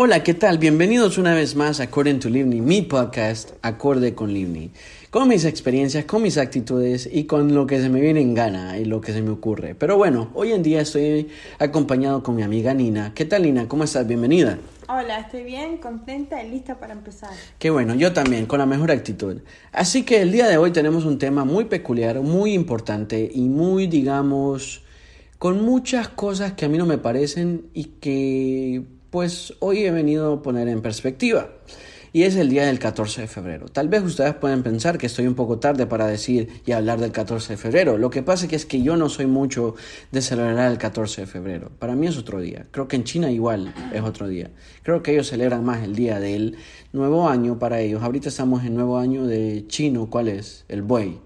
Hola, ¿qué tal? Bienvenidos una vez más a According to Livni, mi podcast Acorde con Livni. Con mis experiencias, con mis actitudes y con lo que se me viene en gana y lo que se me ocurre. Pero bueno, hoy en día estoy acompañado con mi amiga Nina. ¿Qué tal Nina? ¿Cómo estás? Bienvenida. Hola, estoy bien, contenta y lista para empezar. Qué bueno, yo también, con la mejor actitud. Así que el día de hoy tenemos un tema muy peculiar, muy importante y muy, digamos, con muchas cosas que a mí no me parecen y que pues hoy he venido a poner en perspectiva. Y es el día del 14 de febrero. Tal vez ustedes pueden pensar que estoy un poco tarde para decir y hablar del 14 de febrero. Lo que pasa es que yo no soy mucho de celebrar el 14 de febrero. Para mí es otro día. Creo que en China igual es otro día. Creo que ellos celebran más el día del nuevo año para ellos. Ahorita estamos en nuevo año de chino. ¿Cuál es? El buey.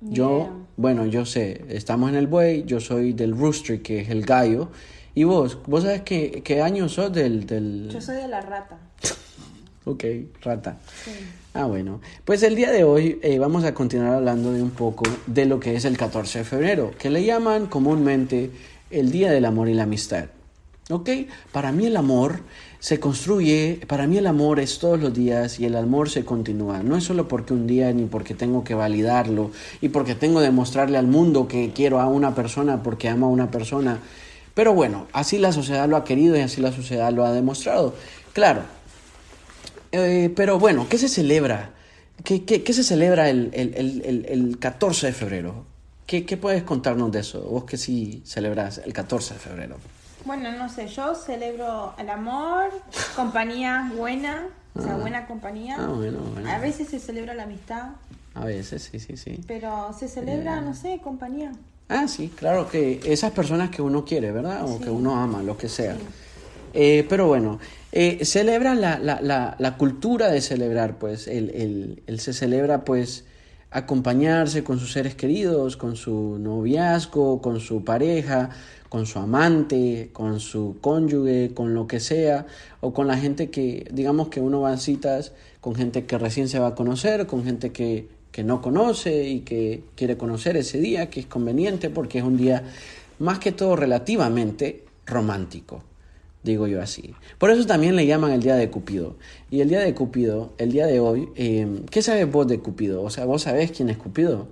Yo, bueno, yo sé, estamos en el buey, yo soy del rooster, que es el gallo, ¿Y vos? ¿Vos sabés qué, qué año sos del, del...? Yo soy de la rata. ok, rata. Sí. Ah, bueno. Pues el día de hoy eh, vamos a continuar hablando de un poco de lo que es el 14 de febrero, que le llaman comúnmente el Día del Amor y la Amistad. ¿Ok? Para mí el amor se construye, para mí el amor es todos los días y el amor se continúa. No es solo porque un día ni porque tengo que validarlo y porque tengo que demostrarle al mundo que quiero a una persona porque amo a una persona pero bueno, así la sociedad lo ha querido y así la sociedad lo ha demostrado. Claro. Eh, pero bueno, ¿qué se celebra? ¿Qué, qué, se celebra el, el, el, el, 14 de febrero? ¿Qué, ¿Qué puedes contarnos de eso? Vos que sí celebras el 14 de febrero. Bueno, no sé, yo celebro el amor, compañía buena, o sea, ah. buena compañía. Ah, bueno, bueno. A veces se celebra la amistad. A veces, sí, sí, sí. Pero se celebra, eh. no sé, compañía. Ah, sí, claro que esas personas que uno quiere, ¿verdad? O que uno ama, lo que sea. Eh, pero bueno, eh, celebra la, la, la, la, cultura de celebrar, pues, el, el, el, se celebra, pues, acompañarse con sus seres queridos, con su noviazgo, con su pareja, con su amante, con su cónyuge, con lo que sea, o con la gente que, digamos que uno va a citas con gente que recién se va a conocer, con gente que que no conoce y que quiere conocer ese día, que es conveniente porque es un día más que todo relativamente romántico, digo yo así. Por eso también le llaman el día de Cupido. Y el día de Cupido, el día de hoy, eh, ¿qué sabes vos de Cupido? O sea, ¿vos sabés quién es Cupido?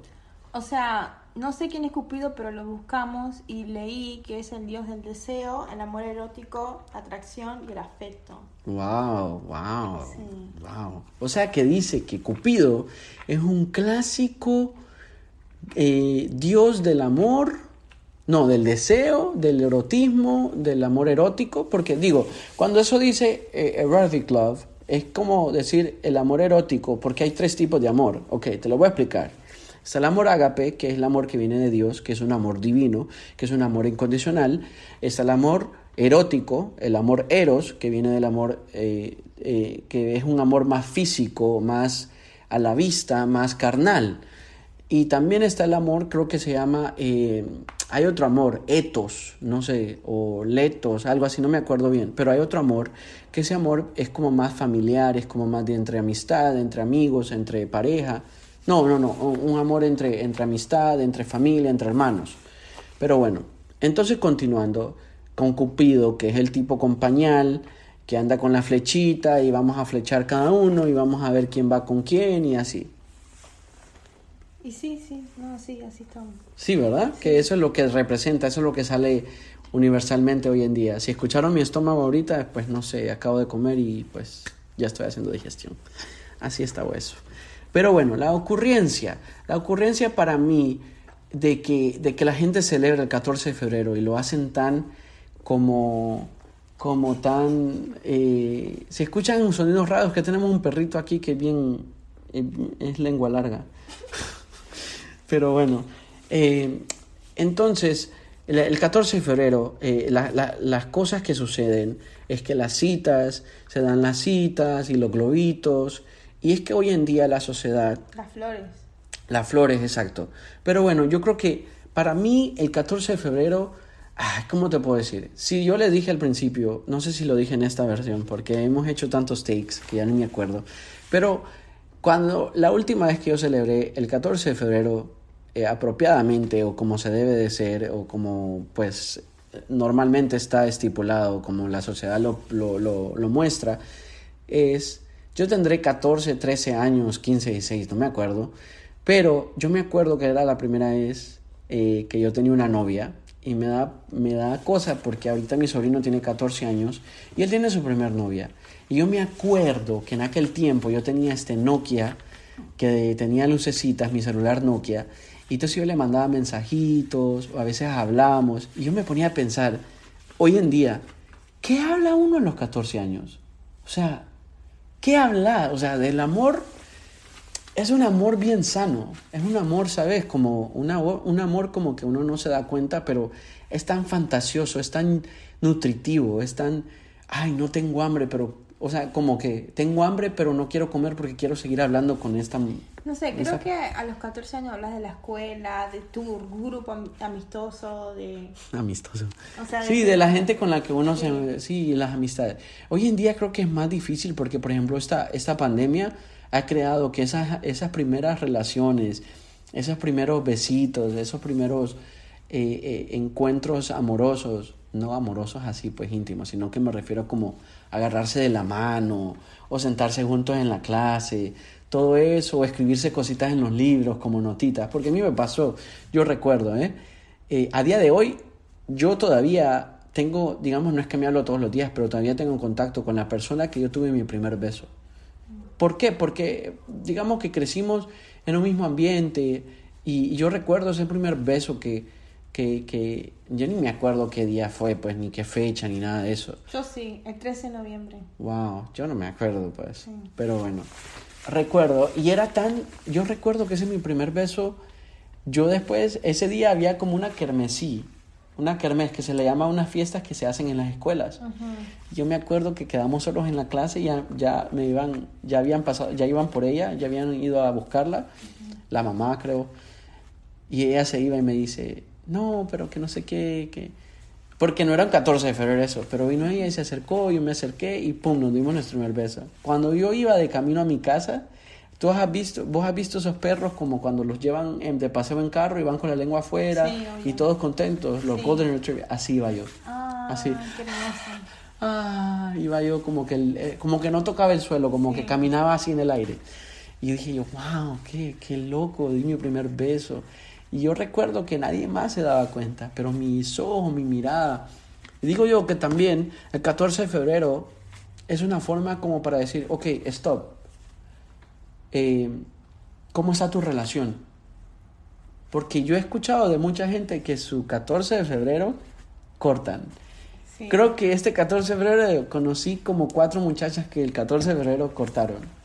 O sea, no sé quién es Cupido, pero lo buscamos y leí que es el dios del deseo, el amor erótico, atracción y el afecto. Wow, wow, wow. O sea que dice que Cupido es un clásico eh, dios del amor, no, del deseo, del erotismo, del amor erótico, porque digo, cuando eso dice eh, erotic love, es como decir el amor erótico, porque hay tres tipos de amor. Ok, te lo voy a explicar. Está el amor ágape, que es el amor que viene de Dios, que es un amor divino, que es un amor incondicional. Está el amor erótico, el amor eros, que viene del amor, eh, eh, que es un amor más físico, más a la vista, más carnal. Y también está el amor, creo que se llama, eh, hay otro amor, etos, no sé, o letos, algo así, no me acuerdo bien, pero hay otro amor, que ese amor es como más familiar, es como más de entre amistad, entre amigos, entre pareja. No, no, no, un amor entre, entre amistad, entre familia, entre hermanos. Pero bueno, entonces continuando con Cupido, que es el tipo compañal, que anda con la flechita y vamos a flechar cada uno y vamos a ver quién va con quién y así. Y sí, sí, no, sí, así estamos. Sí, ¿verdad? Que eso es lo que representa, eso es lo que sale universalmente hoy en día. Si escucharon mi estómago ahorita, pues no sé, acabo de comer y pues ya estoy haciendo digestión. Así está eso. Pero bueno, la ocurrencia, la ocurrencia para mí de que, de que la gente celebra el 14 de febrero y lo hacen tan como, como tan... Eh, se escuchan sonidos raros que tenemos un perrito aquí que bien eh, es lengua larga. Pero bueno, eh, entonces el, 14 de febrero las cosas que suceden es que las citas, se dan las citas y los globitos y es que hoy en día la sociedad... Las flores. Las flores, exacto. Pero bueno, yo creo que para mí el 14 de febrero, ¿cómo te puedo decir? Si yo le dije al principio, no sé si lo dije en esta versión, porque hemos hecho tantos takes que ya ni me acuerdo, pero cuando la última vez que yo celebré el 14 de febrero, eh, apropiadamente o como se debe de ser, o como pues normalmente está estipulado, como la sociedad lo, lo, lo, muestra, es, yo tendré 14, 13 años, 15, 16, no me acuerdo, pero yo me acuerdo que era la primera vez eh, que yo tenía una novia y me da, me da cosa porque ahorita mi sobrino tiene 14 años y él tiene su primer novia. Y yo me acuerdo que en aquel tiempo yo tenía este Nokia que tenía lucecitas, mi celular Nokia, y entonces yo le mandaba mensajitos, o a veces hablábamos, y yo me ponía a pensar, hoy en día, ¿qué habla uno a los 14 años? O sea, ¿qué habla? O sea, del amor es un amor bien sano, es un amor, ¿sabes? Como un amor como que uno no se da cuenta, pero es tan fantasioso, es tan nutritivo, es tan, ay, no tengo hambre, pero o sea, como que tengo hambre, pero no quiero comer porque quiero seguir hablando con esta... No sé, creo que a los 14 años hablas de la escuela, de tu grupo amistoso, de... Amistoso. sí, de la gente con la que uno se... Sí, las amistades. Hoy en día creo que es más difícil porque, por ejemplo, esta, esta pandemia ha creado que esas, esas primeras relaciones, esos primeros besitos, esos primeros eh, eh, encuentros amorosos, no amorosos así pues íntimos, sino que me refiero como agarrarse de la mano o sentarse juntos en la clase, todo eso, o escribirse cositas en los libros como notitas, porque a mí me pasó, yo recuerdo, ¿eh? eh a día de hoy yo todavía tengo, digamos, no es que me hablo todos los días, pero todavía tengo contacto con la persona que yo tuve mi primer beso. ¿Por qué? Porque digamos que crecimos en un mismo ambiente y yo recuerdo ese primer beso que, que, que yo ni me acuerdo qué día fue, pues, ni qué fecha, ni nada de eso. Yo sí, el 13 de noviembre. Wow, yo no me acuerdo, pues. Pero bueno, recuerdo, y era tan, yo recuerdo que ese es mi primer beso, yo después, ese día había como una kermesí, una kermés que se le llama unas fiestas que se hacen en las escuelas. Yo me acuerdo que quedamos solos en la clase y ya, ya me iban, ya habían pasado, ya iban por ella, ya habían ido a buscarla, la mamá creo, y ella se iba y me dice, no, pero que no sé qué, que... Porque no era el 14 de febrero eso, pero vino ella y se acercó, yo me acerqué y pum, nos dimos nuestro primer beso. Cuando yo iba de camino a mi casa, tú has visto, vos has visto esos perros como cuando los llevan de paseo en carro y van con la lengua afuera y todos contentos, los Golden Retriever, así iba yo. Ah, así. ah, iba yo como que, eh, como que no tocaba el suelo, como que caminaba así en el aire. Y dije yo, wow, qué, qué loco, di mi primer beso. Y yo recuerdo que nadie más se daba cuenta, pero mis ojos, mi mirada. Y digo yo que también el 14 de febrero es una forma como para decir, ok, stop. Eh, ¿Cómo está tu relación? Porque yo he escuchado de mucha gente que su 14 de febrero cortan. Creo que este 14 de febrero conocí como cuatro muchachas que el 14 de febrero cortaron.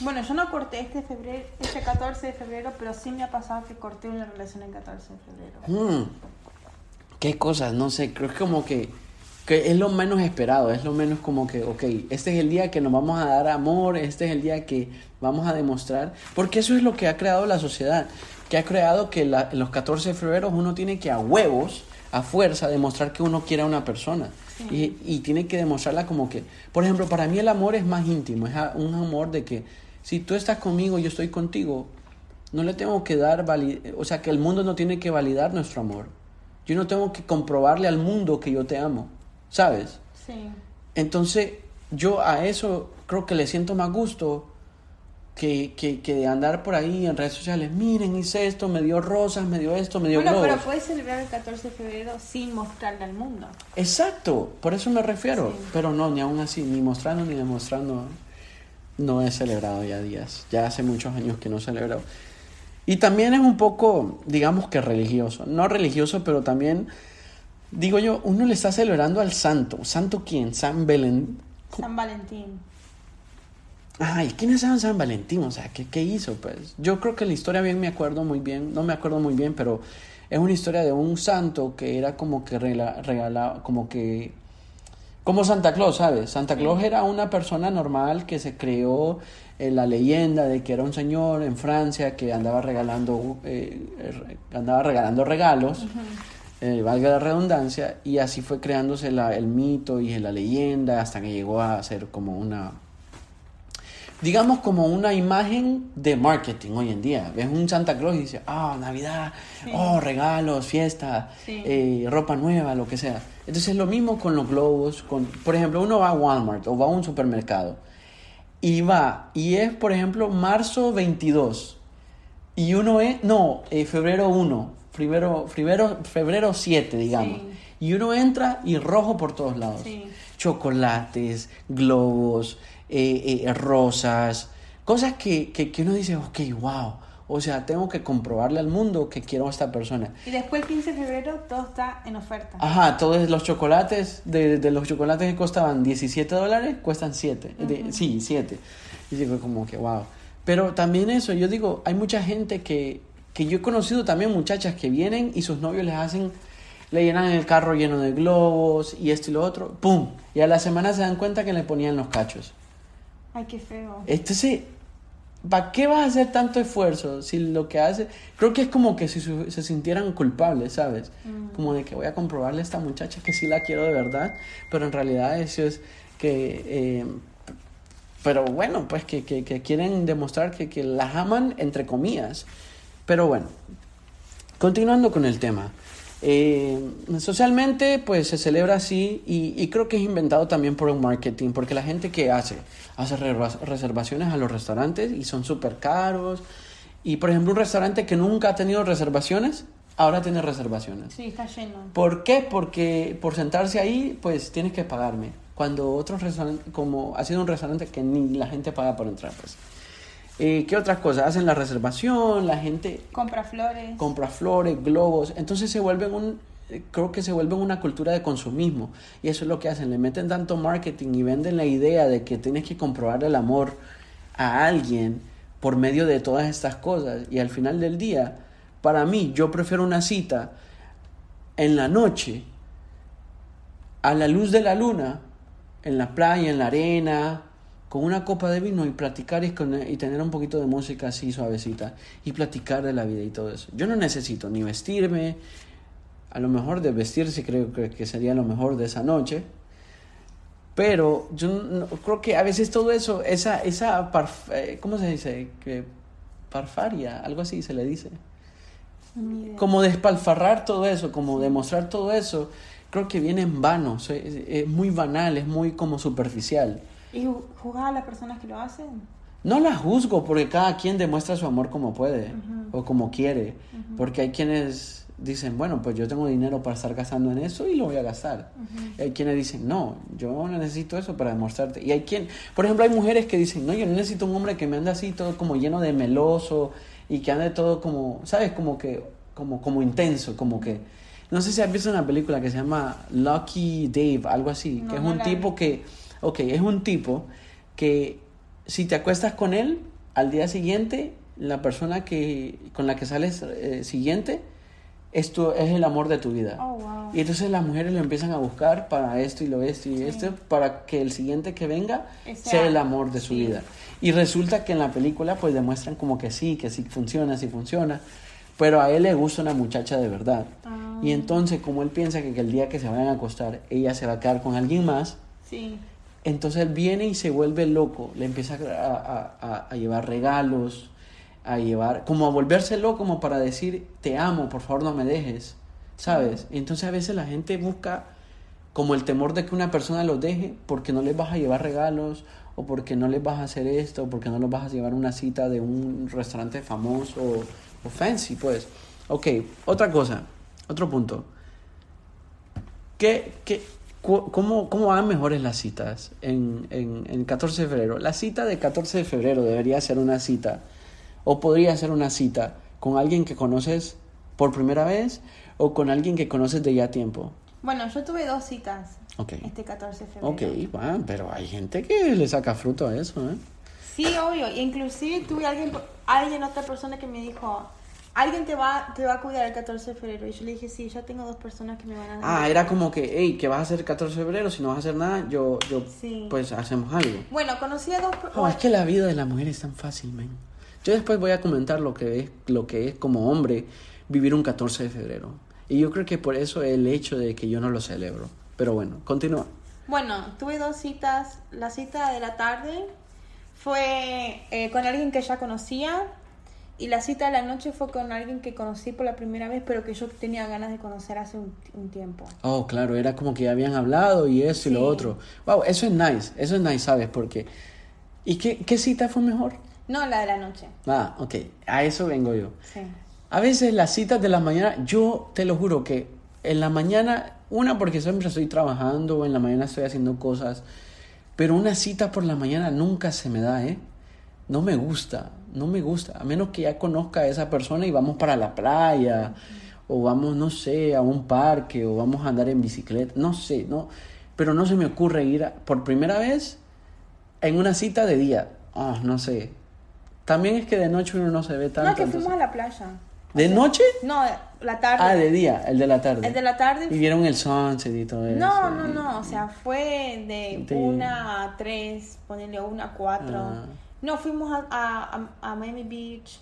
Bueno, yo no corté este febrero, este 14 de febrero, pero sí me ha pasado que corté una relación el 14 de febrero. Mm. Qué cosas, no sé, creo que como que, que es lo menos esperado, es lo menos como que, ok, este es el día que nos vamos a dar amor, este es el día que vamos a demostrar, porque eso es lo que ha creado la sociedad, que ha creado que la, los 14 de febrero uno tiene que a huevos, a fuerza, demostrar que uno quiere a una persona. Y, y, tiene que demostrarla como que, por ejemplo, para mí el amor es más íntimo, es un amor de que si tú estás conmigo, yo estoy contigo, no le tengo que dar, o sea, que el mundo no tiene que validar nuestro amor. Yo no tengo que comprobarle al mundo que yo te amo, ¿sabes? Sí. Entonces, yo a eso creo que le siento más gusto que, que, que, de andar por ahí en redes sociales, miren, hice esto, me dio rosas, me dio esto, me dio Bueno, pero puedes celebrar el 14 de febrero sin mostrarle al mundo. Exacto, por eso me refiero. Pero no, ni aún así, ni mostrando ni demostrando, no he celebrado ya días. Ya hace muchos años que no celebro. Y también es un poco, digamos que religioso. No religioso, pero también, digo yo, uno le está celebrando al santo. ¿Santo quién? San Belén. San Valentín. Ay, ¿quién es San, Valentín? O sea, ¿qué, ¿qué, hizo? Pues yo creo que la historia bien me acuerdo muy bien, no me acuerdo muy bien, pero es una historia de un santo que era como que regalaba, como que, como Santa Claus, ¿sabes? Santa Claus era una persona normal que se creó en la leyenda de que era un señor en Francia que andaba regalando, eh, andaba regalando regalos. Eh, valga la redundancia, y así fue creándose la, el mito y la leyenda hasta que llegó a ser como una digamos, como una imagen de marketing hoy en día. Ves un Santa Claus y dices, ah, Navidad, oh, regalos, fiesta, eh, ropa nueva, lo que sea. Entonces es lo mismo con los globos. Con, por ejemplo, uno va a Walmart o va a un supermercado y va, y es, por ejemplo, marzo 22. Y uno es, no, eh, febrero 1, febrero, febrero, febrero 7, digamos. Y uno entra y rojo por todos lados. Chocolates, globos, eh, eh, rosas, cosas que, que, que, uno dice, ok, wow. O sea, tengo que comprobarle al mundo que quiero a esta persona. Y después el 15 de febrero todo está en oferta. Ajá, todos los chocolates, de, de los chocolates que costaban 17 dólares, cuestan 7. sí, 7. Y digo como que, wow. Pero también eso, yo digo, hay mucha gente que, que yo he conocido también muchachas que vienen y sus novios les hacen le llenan el carro lleno de globos y esto y lo otro, ¡pum! Y a la semana se dan cuenta que le ponían los cachos. Ay, qué feo. Entonces, ¿para qué vas a hacer tanto esfuerzo si lo que hace... Creo que es como que si se sintieran culpables, ¿sabes? Mm. Como de que voy a comprobarle a esta muchacha que sí la quiero de verdad, pero en realidad eso es que... Eh, pero bueno, pues que, que, que quieren demostrar que, que las aman entre comillas. Pero bueno, continuando con el tema. Eh, socialmente, pues se celebra así y, creo que es inventado también por un marketing, porque la gente que hace, hace reservaciones a los restaurantes y son súper caros. Y por ejemplo, un restaurante que nunca ha tenido reservaciones, ahora tiene reservaciones. Sí, está lleno. ¿Por qué? Porque por sentarse ahí, pues tienes que pagarme. Cuando otros restaurantes, como ha sido un restaurante que ni la gente paga por entrar, pues. Eh, ¿Qué otras cosas? Hacen la reservación, la gente... Compra flores. Compra flores, globos. Entonces se vuelven un... Eh, creo que se vuelven una cultura de consumismo. Y eso es lo que hacen. Le meten tanto marketing y venden la idea de que tienes que comprobar el amor a alguien por medio de todas estas cosas. Y al final del día, para mí, yo prefiero una cita en la noche, a la luz de la luna, en la playa, en la arena, con una copa de vino y platicar y, y, tener un poquito de música así suavecita y platicar de la vida y todo eso. Yo no necesito ni vestirme, a lo mejor de vestirse creo que, sería lo mejor de esa noche, pero yo creo que a veces todo eso, esa, esa eh, ¿cómo se dice? Que parfaria, algo así se le dice. Como despalfarrar todo eso, como demostrar todo eso, creo que viene en vano, es muy banal, es muy como superficial. ¿Y juzgar a las personas que lo hacen? No las juzgo porque cada quien demuestra su amor como puede o como quiere. Porque hay quienes dicen, bueno, pues yo tengo dinero para estar gastando en eso y lo voy a gastar. y hay quienes dicen, no, yo no necesito eso para demostrarte. Y hay quien, por ejemplo, hay mujeres que dicen, no, yo no necesito un hombre que me ande así todo como lleno de meloso y que ande todo como, ¿sabes? Como que, como, como intenso, como que... No sé si has visto una película que se llama Lucky Dave, algo así, que es un tipo que Ok, es un tipo que si te acuestas con él, al día siguiente, la persona que, con la que sales eh, siguiente es, es el amor de tu vida. Oh, y entonces las mujeres lo empiezan a buscar para esto y lo esto y esto, para que el siguiente que venga sea, el amor de su vida. Y resulta que en la película pues demuestran como que sí, que sí funciona, sí funciona. Pero a él le gusta una muchacha de verdad. Ah. Y entonces como él piensa que, que el día que se vayan a acostar, ella se va a quedar con alguien más. Sí entonces él viene y se vuelve loco, le empieza a, llevar regalos, a llevar, como a volverse loco, como para decir, te amo, por favor no me dejes, ¿sabes? Entonces a veces la gente busca como el temor de que una persona los deje porque no les vas a llevar regalos o porque no les vas a hacer esto o porque no los vas a llevar a una cita de un restaurante famoso o, o fancy, pues. Ok, otra cosa, otro punto. ¿Qué, qué, ¿Cómo, ¿Cómo van mejores las citas en, en, en 14 de febrero? La cita de 14 de febrero debería ser una cita, o podría ser una cita con alguien que conoces por primera vez o con alguien que conoces de ya tiempo. Bueno, yo tuve dos citas este 14 de febrero. Ok, bueno, pero hay gente que le saca fruto a eso, ¿eh? Sí, obvio. Inclusive tuve alguien, alguien, otra persona que me dijo, alguien te va, te va a cuidar el 14 de febrero. Y yo le dije, sí, ya tengo dos personas que me van a... Ah, era como que, hey, ¿qué vas a hacer el 14 de febrero? Si no vas a hacer nada, yo, yo pues hacemos algo. Bueno, conocí a dos... Oh, es que la vida de la mujer es tan fácil, man. Yo después voy a comentar lo que es, lo que es como hombre vivir un 14 de febrero. Y yo creo que por eso el hecho de que yo no lo celebro. Pero bueno, continúa. Bueno, tuve dos citas. La cita de la tarde Fue eh, con alguien que ya conocía y la cita de la noche fue con alguien que conocí por la primera vez, pero que yo tenía ganas de conocer hace un, un tiempo. Oh, claro, era como que ya habían hablado y eso y lo otro. Wow, eso es nice, eso es nice, ¿sabes? Porque... ¿Y qué, qué cita fue mejor? No la de la noche. Ah, ok, a eso vengo yo. Sí. A veces las citas de la mañana, yo te lo juro que en la mañana, una porque siempre estoy trabajando, o en la mañana estoy haciendo cosas, pero una cita por la mañana nunca se me da, ¿eh? No me gusta, no me gusta, a menos que ya conozca a esa persona y vamos para la playa, o vamos, no sé, a un parque, o vamos a andar en bicicleta, no sé, no, pero no se me ocurre ir a- por primera vez en una cita de día, ah, no sé. También es que de noche uno no se ve tanto. No, que fuimos a la playa. ¿De noche? No, la tarde. Ah, de día, el de la tarde. El de la tarde. Y vieron el sunset y todo eso. No, no, no, o sea, fue de, De- una a tres, ponerle una a cuatro. Ah. No, fuimos a, a, a- Miami Beach,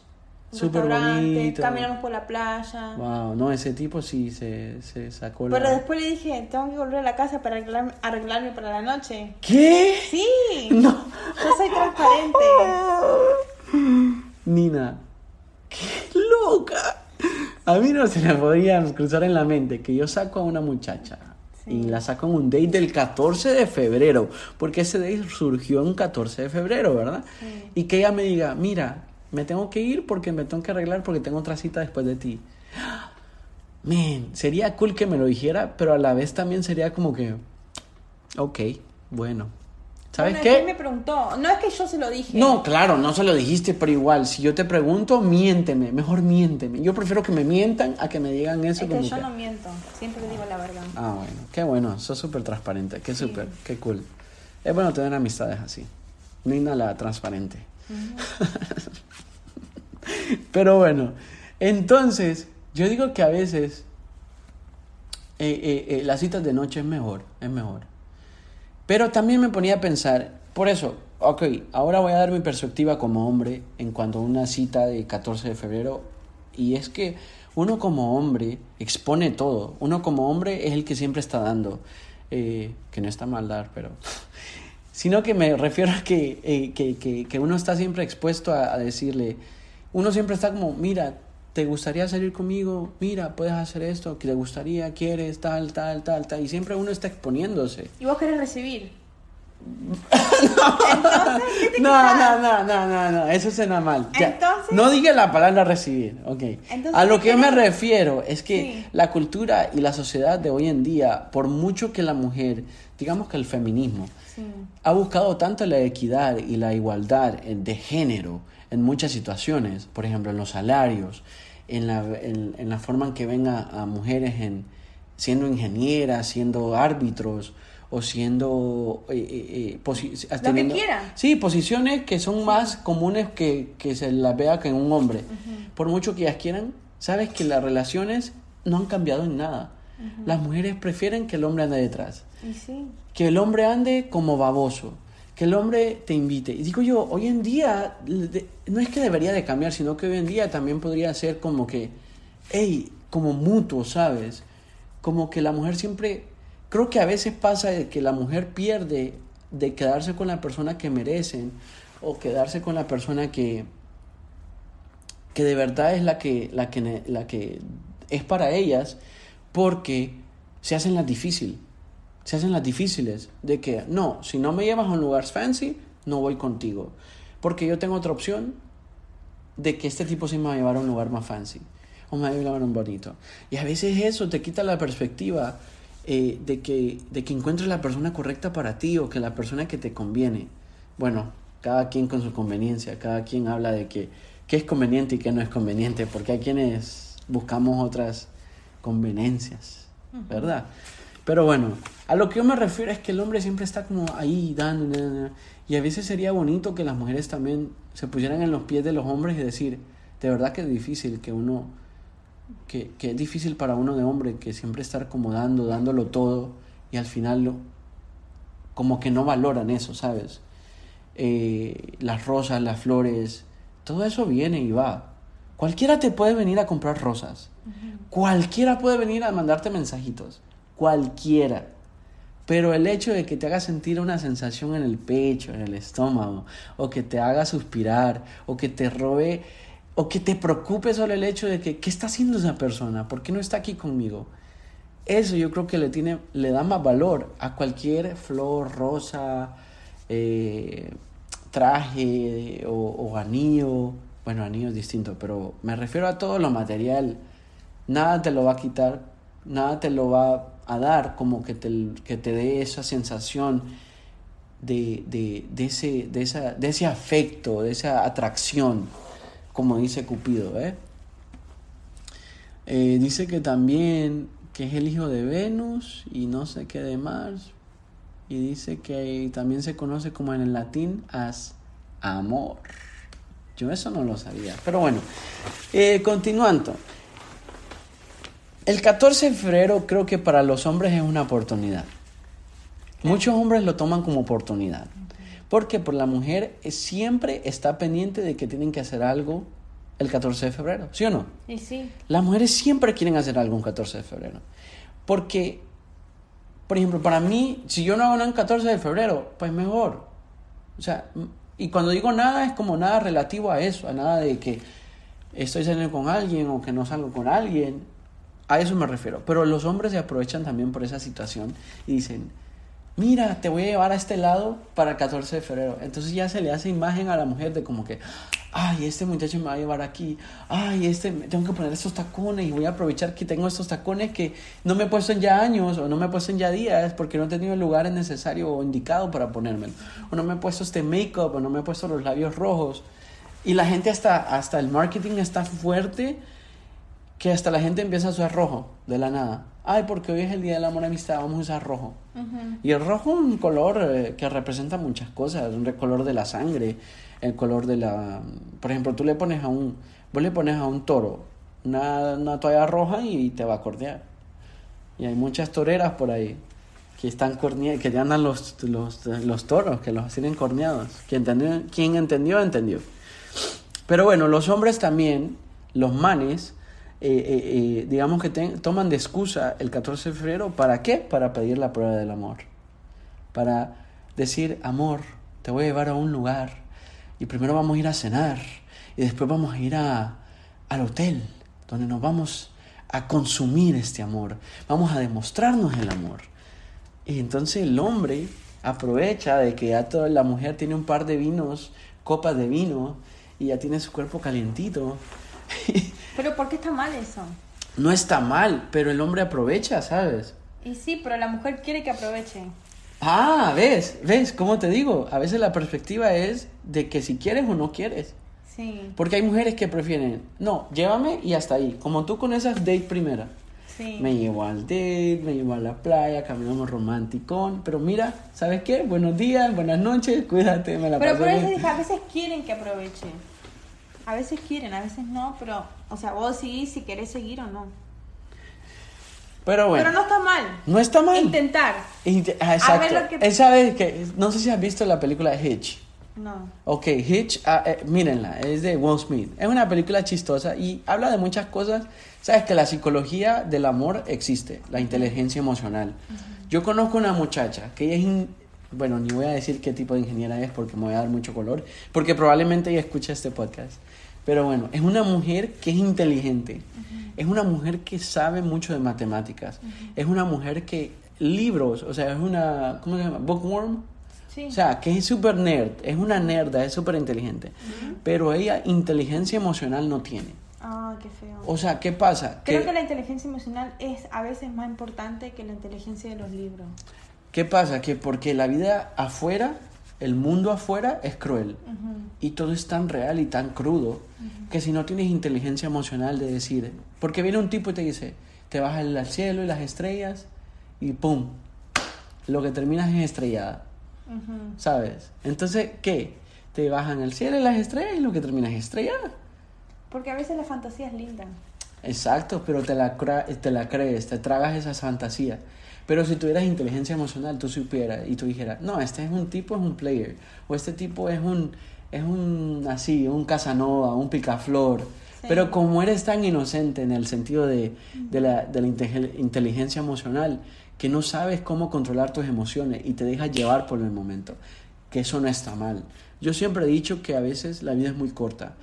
un Súper restaurante, bonito. caminamos por la playa. Wow, no, ese tipo sí se, se sacó Pero la... después le dije, tengo que volver a la casa para arreglarme, arreglarme para la noche. ¿Qué? Sí, No. yo soy transparente. Nina, qué loca. A mí no se me podía cruzar en la mente que yo saco a una muchacha Sí. y la saco en un date del 14 de febrero, porque ese date surgió un 14 de febrero, ¿verdad? Sí. Y que ella me diga, mira, me tengo que ir porque me tengo que arreglar porque tengo otra cita después de ti. Man, sería cool que me lo dijera, pero a la vez también sería como que, ok, bueno. ¿Sabes Bueno, qué? me preguntó, no es que yo se lo dije. No, claro, no se lo dijiste, pero igual, si yo te pregunto, miénteme, mejor miénteme. Yo prefiero que me mientan a que me digan eso es que yo que- no miento, siempre digo la verdad. Ah, bueno, qué bueno, sos súper transparente, qué súper, qué cool. Es bueno tener amistades así. Nina la transparente. Pero bueno, entonces, yo digo que a veces eh, eh, eh, las citas de noche es mejor, es mejor. Pero también me ponía a pensar, por eso, ok, ahora voy a dar mi perspectiva como hombre en cuanto a una cita de 14 de febrero. Y es que uno como hombre expone todo. Uno como hombre es el que siempre está dando. Eh, que no está mal dar, pero... Sino que me refiero a que, eh, que, que, que uno está siempre expuesto a, a decirle, uno siempre está como, mira, ¿te gustaría salir conmigo? Mira, puedes hacer esto, que te gustaría, quieres, tal, tal, tal, tal. Y siempre uno está exponiéndose. Y vos querés recibir. No, no, no, no, no, no, eso suena mal. Ya, Entonces- no diga la palabra recibir, ok. Entonces, A lo ¿qué que yo me refiero es que Sí. la cultura y la sociedad de hoy en día, por mucho que la mujer, digamos que el feminismo, Sí. ha buscado tanto la equidad y la igualdad en- de género en muchas situaciones, por ejemplo, en los salarios, en la, en, en la forma en que ven a, a mujeres en, siendo ingenieras, siendo árbitros o siendo... eh, eh, eh, posi- que quieran. Sí, posiciones que son más comunes que, que se las vea que en un hombre. Por mucho que ellas quieran, sabes que las relaciones no han cambiado en nada. Las mujeres prefieren que el hombre ande detrás Y sí. que el hombre ande como baboso, que el hombre te invite. Y digo yo, hoy en día, no es que debería de cambiar, sino que hoy en día también podría ser como que, hey, como mutuo, ¿sabes? Como que la mujer siempre, creo que a veces pasa de que la mujer pierde de quedarse con la persona que merecen o quedarse con la persona que, que de verdad es la que, la que, la que es para ellas, porque se hacen las difíciles. Se hacen las difíciles de que, no, si no me llevas a un lugar fancy, no voy contigo. Porque yo tengo otra opción de que este tipo sí me va a llevar a un lugar más fancy. O me va a llevar a un bonito. Y a veces eso te quita la perspectiva eh, de, que, de que encuentres la persona correcta para ti o que la persona que te conviene. Bueno, cada quien con su conveniencia, cada quien habla de que qué es conveniente y qué no es conveniente, porque hay quienes buscamos otras conveniencias, ¿verdad? Pero bueno, a lo que yo me refiero es que el hombre siempre está como ahí dando, na, na, y a veces sería bonito que las mujeres también se pusieran en los pies de los hombres y decir, de verdad que es difícil que uno, que, que es difícil para uno de hombre que siempre estar como dando, dándolo todo y al final lo, como que no valoran eso, ¿sabes? Eh, las rosas, las flores, todo eso viene y va. Cualquiera te puede venir a comprar rosas. Cualquiera puede venir a mandarte mensajitos. Cualquiera. Pero el hecho de que te haga sentir una sensación en el pecho, en el estómago, o que te haga suspirar, o que te robe, o que te preocupe solo el hecho de que, ¿qué está haciendo esa persona? ¿Por qué no está aquí conmigo? Eso yo creo que le, tiene, le da más valor a cualquier flor, rosa, eh, traje o, o, anillo. Bueno, anillo es distinto, pero me refiero a todo lo material. Nada te lo va a quitar, nada te lo va a dar como que te, que te dé esa sensación de, de, de, ese, de, esa, de ese afecto, de esa atracción, como dice Cupido. ¿eh? Eh, dice que también que es el hijo de Venus y no sé qué de Mars. Y dice que también se conoce como en el latín as amor. Yo eso no lo sabía. Pero bueno, eh, continuando. El 14 de febrero creo que para los hombres es una oportunidad. Muchos hombres lo toman como oportunidad. Porque por la mujer siempre está pendiente de que tienen que hacer algo el 14 de febrero, ¿sí o no? Y sí. Las mujeres siempre quieren hacer algo el 14 de febrero. Porque, por ejemplo, para mí, si yo no hago nada el 14 de febrero, pues mejor. O sea, y cuando digo nada es como nada relativo a eso, a nada de que estoy saliendo con alguien o que no salgo con alguien. A eso me refiero. Pero los hombres se aprovechan también por esa situación y dicen, mira, te voy a llevar a este lado para el 14 de febrero. Entonces ya se le hace imagen a la mujer de como que, ay, este muchacho me va a llevar aquí, ay, este, tengo que poner estos tacones y voy a aprovechar que tengo estos tacones que no me he puesto en ya años o no me he puesto en ya días porque no he tenido el lugar necesario o indicado para ponérmelo. O no me he puesto este make-up o no me he puesto los labios rojos. Y la gente hasta, hasta el marketing está fuerte que hasta la gente empieza a usar rojo de la nada. Ay, porque hoy es el Día del Amor y Amistad, vamos a usar rojo. Y el rojo es un color eh, que representa muchas cosas, un color de la sangre, el color de la... Por ejemplo, tú le pones a un... Vos le pones a un toro una, una toalla roja y te va a cordear. Y hay muchas toreras por ahí que están corneadas, que ya andan los, los, los, toros, que los tienen corneados. Quien entendió, quien entendió, entendió. Pero bueno, los hombres también, los manes, eh, eh, eh, digamos que toman de excusa el 14 de febrero, ¿para qué? Para pedir la prueba del amor. Para decir, amor, te voy a llevar a un lugar y primero vamos a ir a cenar y después vamos a ir a, al hotel donde nos vamos a consumir este amor, vamos a demostrarnos el amor. Y entonces el hombre aprovecha de que ya toda la mujer tiene un par de vinos, copas de vino, y ya tiene su cuerpo calientito, pero ¿por qué está mal eso? No está mal, pero el hombre aprovecha, ¿sabes? Y sí, pero la mujer quiere que aproveche. Ah, ves, ves, ¿cómo te digo? A veces la perspectiva es de que si quieres o no quieres. Sí. Porque hay mujeres que prefieren, no, llévame y hasta ahí. Como tú con esas date primera. Sí. Me llevo al date, me llevo a la playa, caminamos romanticón. Pero mira, ¿sabes qué? Buenos días, buenas noches, cuídate, me la Pero por eso dije, a veces quieren que aproveche. A veces quieren, a veces no, pero, o sea, vos sí, si querés seguir o no. Pero bueno. Pero no está mal. No está mal. Intentar. Ah, exacto. Él sabe que, no sé si has visto la película Hitch. No. Ok, Hitch, ah, eh, mírenla, es de Will Smith. Es una película chistosa y habla de muchas cosas. Sabes que la psicología del amor existe, la inteligencia emocional. Yo conozco una muchacha que ella es, bueno, ni voy a decir qué tipo de ingeniera es porque me voy a dar mucho color, porque probablemente ella escucha este podcast. Pero bueno, es una mujer que es inteligente. Es una mujer que sabe mucho de matemáticas. Es una mujer que libros, o sea, es una, ¿cómo se llama? Bookworm. Sí. O sea, que es súper nerd, es una nerda, es súper inteligente. Pero ella inteligencia emocional no tiene. Ah, qué feo. O sea, ¿qué pasa? Creo que, la inteligencia emocional es a veces más importante que la inteligencia de los libros. ¿Qué pasa? Que porque la vida afuera el mundo afuera es cruel y todo es tan real y tan crudo que si no tienes inteligencia emocional de decir, porque viene un tipo y te dice, te vas al cielo y las estrellas y ¡pum! Lo que terminas es estrellada. ¿Sabes? Entonces, ¿qué? Te bajan al cielo y las estrellas y lo que terminas es estrellada. Porque a veces la fantasía es linda. Exacto, pero te la, te la crees, te tragas esa fantasía. Pero si tuvieras inteligencia emocional, tú supieras y tú dijeras, no, este es un tipo, es un player, o este tipo es un, es un así, un Casanova, un picaflor. Pero como eres tan inocente en el sentido de, de, la, de la inteligencia emocional, que no sabes cómo controlar tus emociones y te dejas llevar por el momento, que eso no está mal. Yo siempre he dicho que a veces la vida es muy corta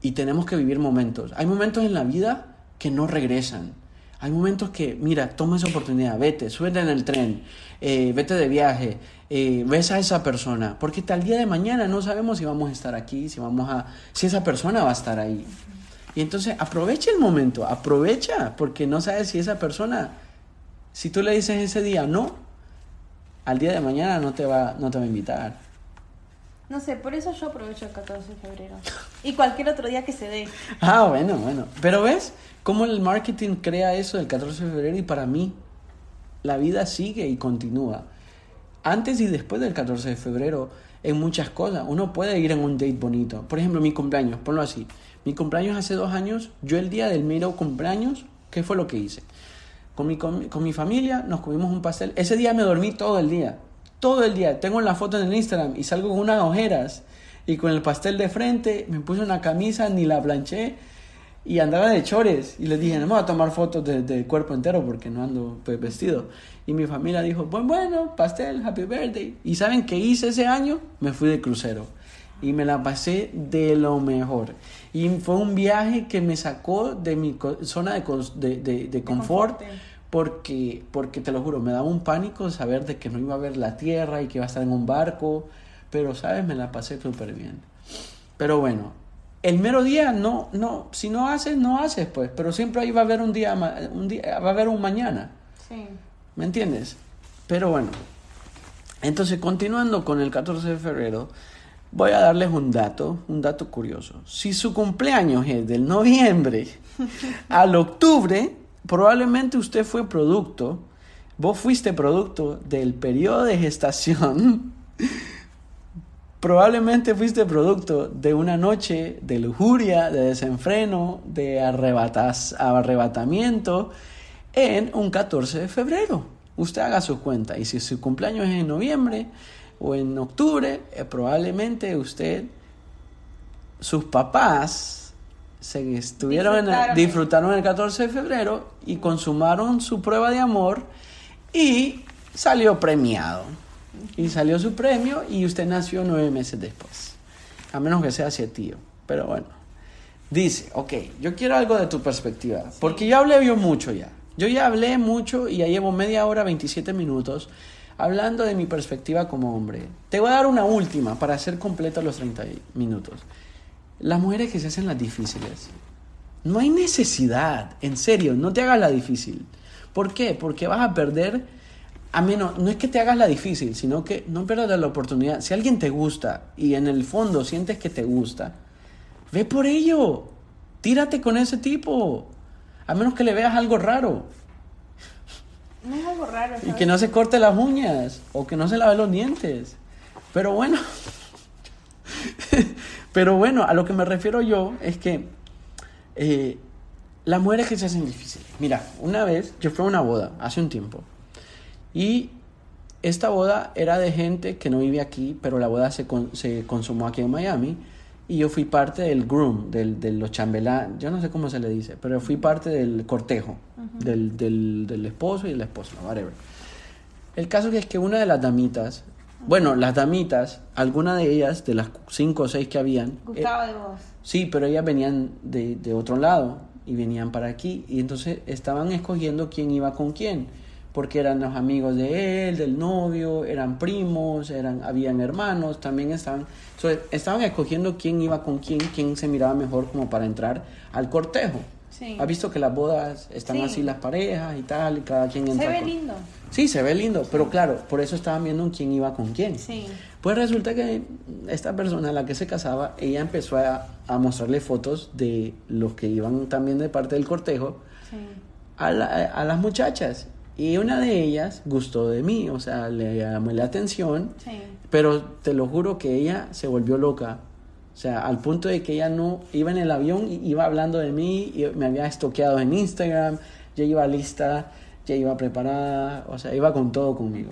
y tenemos que vivir momentos. Hay momentos en la vida que no regresan. Hay momentos que, mira, toma esa oportunidad, vete, súbete en el tren, eh, vete de viaje, eh, ves a esa persona, porque tal día de mañana no sabemos si vamos a estar aquí, si vamos a, si esa persona va a estar ahí. Y entonces aprovecha el momento, aprovecha, porque no sabes si esa persona, si tú le dices ese día no, al día de mañana no te va, no te va a invitar. No sé, por eso yo aprovecho el 14 de febrero. Y cualquier otro día que se dé. Ah, bueno, bueno. Pero ves cómo el marketing crea eso del 14 de febrero y para mí la vida sigue y continúa. Antes y después del 14 de febrero, en muchas cosas. Uno puede ir en un date bonito. Por ejemplo, mi cumpleaños, ponlo así. Mi cumpleaños hace dos años, yo el día del mero cumpleaños, ¿qué fue lo que hice? Con mi, con, mi familia nos comimos un pastel. Ese día me dormí todo el día. Todo el día. Tengo la foto en el Instagram y salgo con unas ojeras y con el pastel de frente. Me puse una camisa, ni la planché y andaba de chores. Y les dije, no me voy a tomar fotos del de cuerpo entero porque no ando pues, vestido. Y mi familia dijo, bueno, bueno, pastel, happy birthday. ¿Y saben qué hice ese año? Me fui de crucero y me la pasé de lo mejor. Y fue un viaje que me sacó de mi zona de, de, de, confort. Porque, porque te lo juro, me daba un pánico saber de que no iba a ver la tierra y que iba a estar en un barco. Pero, ¿sabes? Me la pasé súper bien. Pero bueno, el mero día no, no, si no haces, no haces, pues. Pero siempre ahí va a haber un día, un día va a haber un mañana. Sí. ¿Me entiendes? Pero bueno. Entonces, continuando con el 14 de febrero, Voy a darles un dato, un dato curioso. Si su cumpleaños es del noviembre al octubre, probablemente usted fue producto, vos fuiste producto del periodo de gestación, probablemente fuiste producto de una noche de lujuria, de desenfreno, de arrebatamiento en un 14 de febrero. Usted haga su cuenta y si su cumpleaños es en noviembre, o en octubre, eh, probablemente usted, sus papás, se estuvieron disfrutaron. En el, disfrutaron el 14 de febrero y consumaron su prueba de amor y salió premiado. Y salió su premio y usted nació nueve meses después. A menos que sea así tío. Pero bueno. Dice, ok, yo quiero algo de tu perspectiva. Porque ya hablé yo mucho ya. Yo ya hablé mucho y ya llevo media hora, 27 minutos hablando de mi perspectiva como hombre, te voy a dar una última para hacer completos los 30 minutos. Las mujeres que se hacen las difíciles. No hay necesidad, en serio, no te hagas la difícil. ¿Por qué? Porque vas a perder, a menos, no es que te hagas la difícil, sino que no pierdas la oportunidad. Si alguien te gusta y en el fondo sientes que te gusta, ve por ello, tírate con ese tipo, a menos que le veas algo raro. No es algo raro. Y que no se corte las uñas o que no se lave los dientes. Pero bueno, pero bueno, a lo que me refiero yo es que eh, las mujeres que se hacen difíciles. Mira, una vez yo fui a una boda hace un tiempo y esta boda era de gente que no vive aquí, pero la boda se, se consumó aquí en Miami y yo fui parte del groom, del, de los chambelán, yo no sé cómo se le dice, pero fui parte del cortejo, del, del, del, esposo y la esposa, whatever. El caso es que una de las damitas, bueno, las damitas, alguna de ellas, de las cinco o seis que habían... Gustaba de vos. Sí, pero ellas venían de, de otro lado y venían para aquí y entonces estaban escogiendo quién iba con quién porque eran los amigos de él, del novio, eran primos, eran, habían hermanos, también estaban, estaban escogiendo quién iba con quién, quién se miraba mejor como para entrar al cortejo. Sí. ¿Has visto que las bodas están así las parejas y tal, y cada quien entra? Se ve lindo. Sí, se ve lindo, pero claro, por eso estaban viendo quién iba con quién. Sí. Pues resulta que esta persona, la que se casaba, ella empezó a, a mostrarle fotos de los que iban también de parte del cortejo a, a las muchachas y una de ellas gustó de mí, o sea, le llamé la atención, pero te lo juro que ella se volvió loca. O sea, al punto de que ella no iba en el avión y iba hablando de mí, y me había estoqueado en Instagram, ya iba lista, ya iba preparada, o sea, iba con todo conmigo.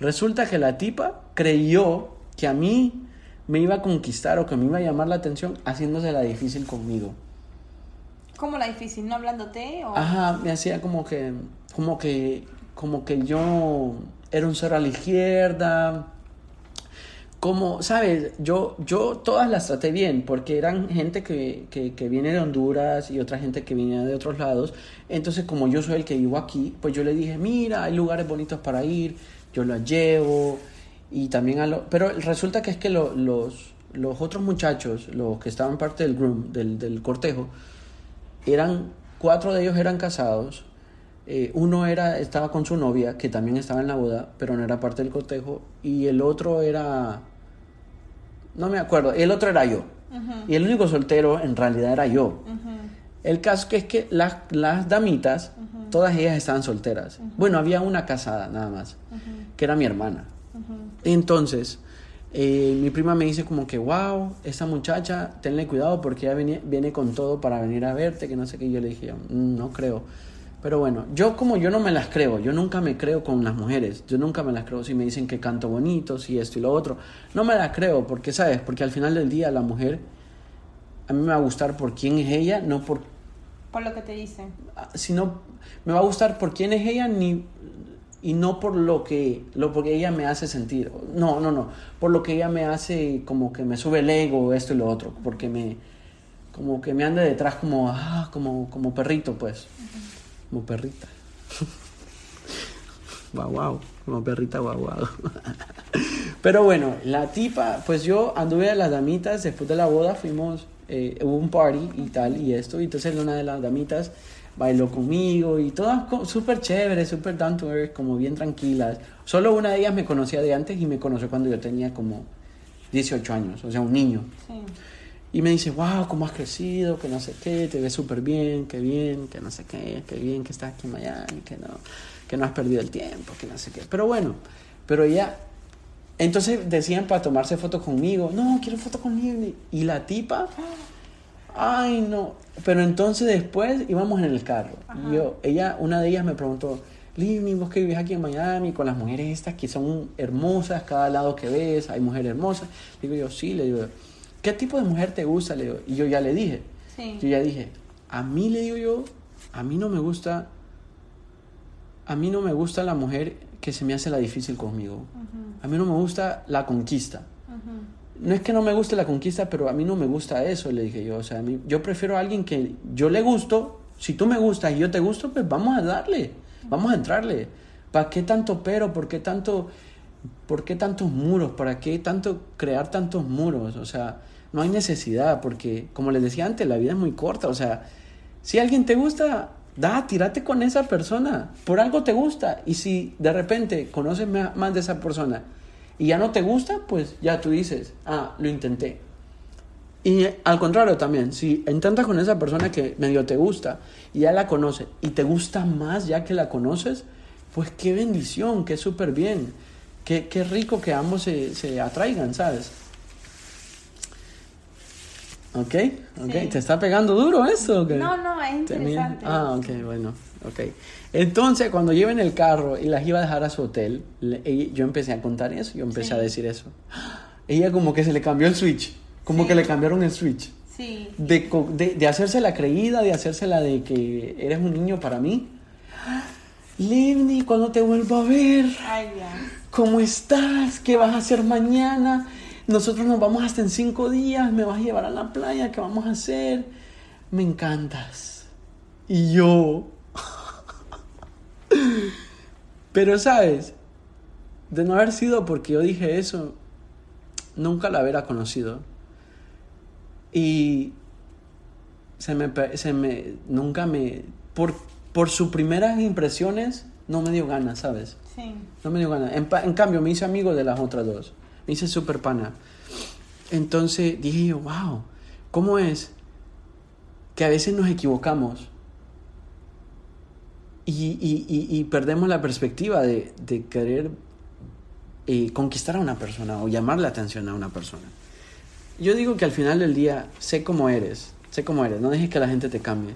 Resulta que la tipa creyó que a mí me iba a conquistar o que me iba a llamar la atención haciéndose la difícil conmigo. ¿Cómo la difícil? ¿No hablándote? O... Ajá, me hacía como que como que como que yo era un ser a la izquierda. Como, ¿sabes? Yo, yo todas las traté bien, porque eran gente que, que, viene de Honduras y otra gente que viene de otros lados. Entonces, como yo soy el que vivo aquí, pues yo le dije, mira, hay lugares bonitos para ir, yo las llevo. Y también a lo... Pero resulta que es que lo- los, los otros muchachos, los que estaban parte del groom, del, del cortejo, eran, cuatro de ellos eran casados, eh, uno era, estaba con su novia, que también estaba en la boda, pero no era parte del cortejo, y el otro era, no me acuerdo, el otro era yo, y el único soltero en realidad era yo. El caso que es que las, las damitas, todas ellas estaban solteras. Bueno, había una casada nada más, que era mi hermana. Entonces, eh, mi prima me dice como que, wow, esa muchacha, tenle cuidado porque ella viene, viene con todo para venir a verte, que no sé qué. Yo le dije, "Mm, no creo. Pero bueno, yo como yo no me las creo, yo nunca me creo con las mujeres, yo nunca me las creo si me dicen que canto bonito, si esto y lo otro. No me las creo, porque sabes, porque al final del día la mujer a mí me va a gustar por quién es ella, no por Por lo que te dicen. sino me va a gustar por quién es ella ni y no por lo que lo porque ella me hace sentir no no no por lo que ella me hace como que me sube el ego esto y lo otro porque me como que me anda detrás como ah, como como perrito pues como perrita guau guau como perrita guau guau pero bueno la tipa pues yo anduve a las damitas después de la boda fuimos eh, hubo un party y tal y esto y entonces una de las damitas bailó conmigo y todas súper chéveres, súper down to earth, como bien tranquilas. Solo una de ellas me conocía de antes y me conoció cuando yo tenía como 18 años, o sea, un niño. Sí. Y me dice, wow, cómo has crecido, que no sé qué, te ves súper bien, que bien, que no sé qué, que bien que estás aquí en Miami, que no, que no has perdido el tiempo, que no sé qué. Pero bueno, pero ella, entonces decían para tomarse fotos conmigo, no, quiero foto con Livni. Y la tipa, ay no. Pero entonces después íbamos en el carro. Y yo, ella, una de ellas me preguntó, Livni, vos que vives aquí en Miami con las mujeres estas que son hermosas, cada lado que ves, hay mujeres hermosas. Digo yo, sí, le digo, ¿qué tipo de mujer te gusta? Le digo, y yo ya le dije, Sí. yo ya dije, a mí le digo yo, a mí no me gusta, a mí no me gusta la mujer que se me hace la difícil conmigo. A mí no me gusta la conquista. No es que no me guste la conquista, pero a mí no me gusta eso, le dije yo. O sea, a mí, yo prefiero a alguien que yo le gusto. Si tú me gustas y yo te gusto, pues vamos a darle, vamos a entrarle. ¿Para qué tanto pero? ¿Por qué tanto, por qué tantos muros? ¿Para qué tanto crear tantos muros? O sea, no hay necesidad, porque como les decía antes, la vida es muy corta. O sea, si alguien te gusta, da, tírate con esa persona. Por algo te gusta. Y si de repente conoces más de esa persona y ya no te gusta, pues ya tú dices, ah, lo intenté. Y al contrario también, si intentas con esa persona que medio te gusta y ya la conoces y te gusta más ya que la conoces, pues qué bendición, qué súper bien, qué, qué rico que ambos se, se atraigan, ¿sabes? ¿Ok? ¿Ok? Sí. ¿Te está pegando duro eso? o qué? No, no, es interesante. Ah, ok, bueno, ok. Entonces, cuando yo iba en el carro y las iba a dejar a su hotel, le- yo empecé a contar eso, yo empecé Sí. a decir eso. Ella como que se le cambió el switch, como Sí. que le cambiaron el switch. Sí. De, de, de hacerse la creída, de hacerse la de que eres un niño para mí. Livni, cuando te vuelvo a ver, Ay. ¿cómo estás? ¿Qué vas a hacer mañana? Nosotros nos vamos hasta en cinco días, me vas a llevar a la playa, ¿qué vamos a hacer? Me encantas. Y yo... Pero sabes, de no haber sido porque yo dije eso, nunca la hubiera conocido. Y se me, se me, nunca me, por, por sus primeras impresiones, no me dio ganas, ¿sabes? Sí. No me dio ganas. En, cambio, me hice amigo de las otras dos. Me hice súper pana. Entonces dije yo, wow, ¿cómo es que a veces nos equivocamos y, y- y- y perdemos la perspectiva de, de querer eh, conquistar a una persona o llamar la atención a una persona? Yo digo que al final del día, sé cómo eres, sé cómo eres, no dejes que la gente te cambie.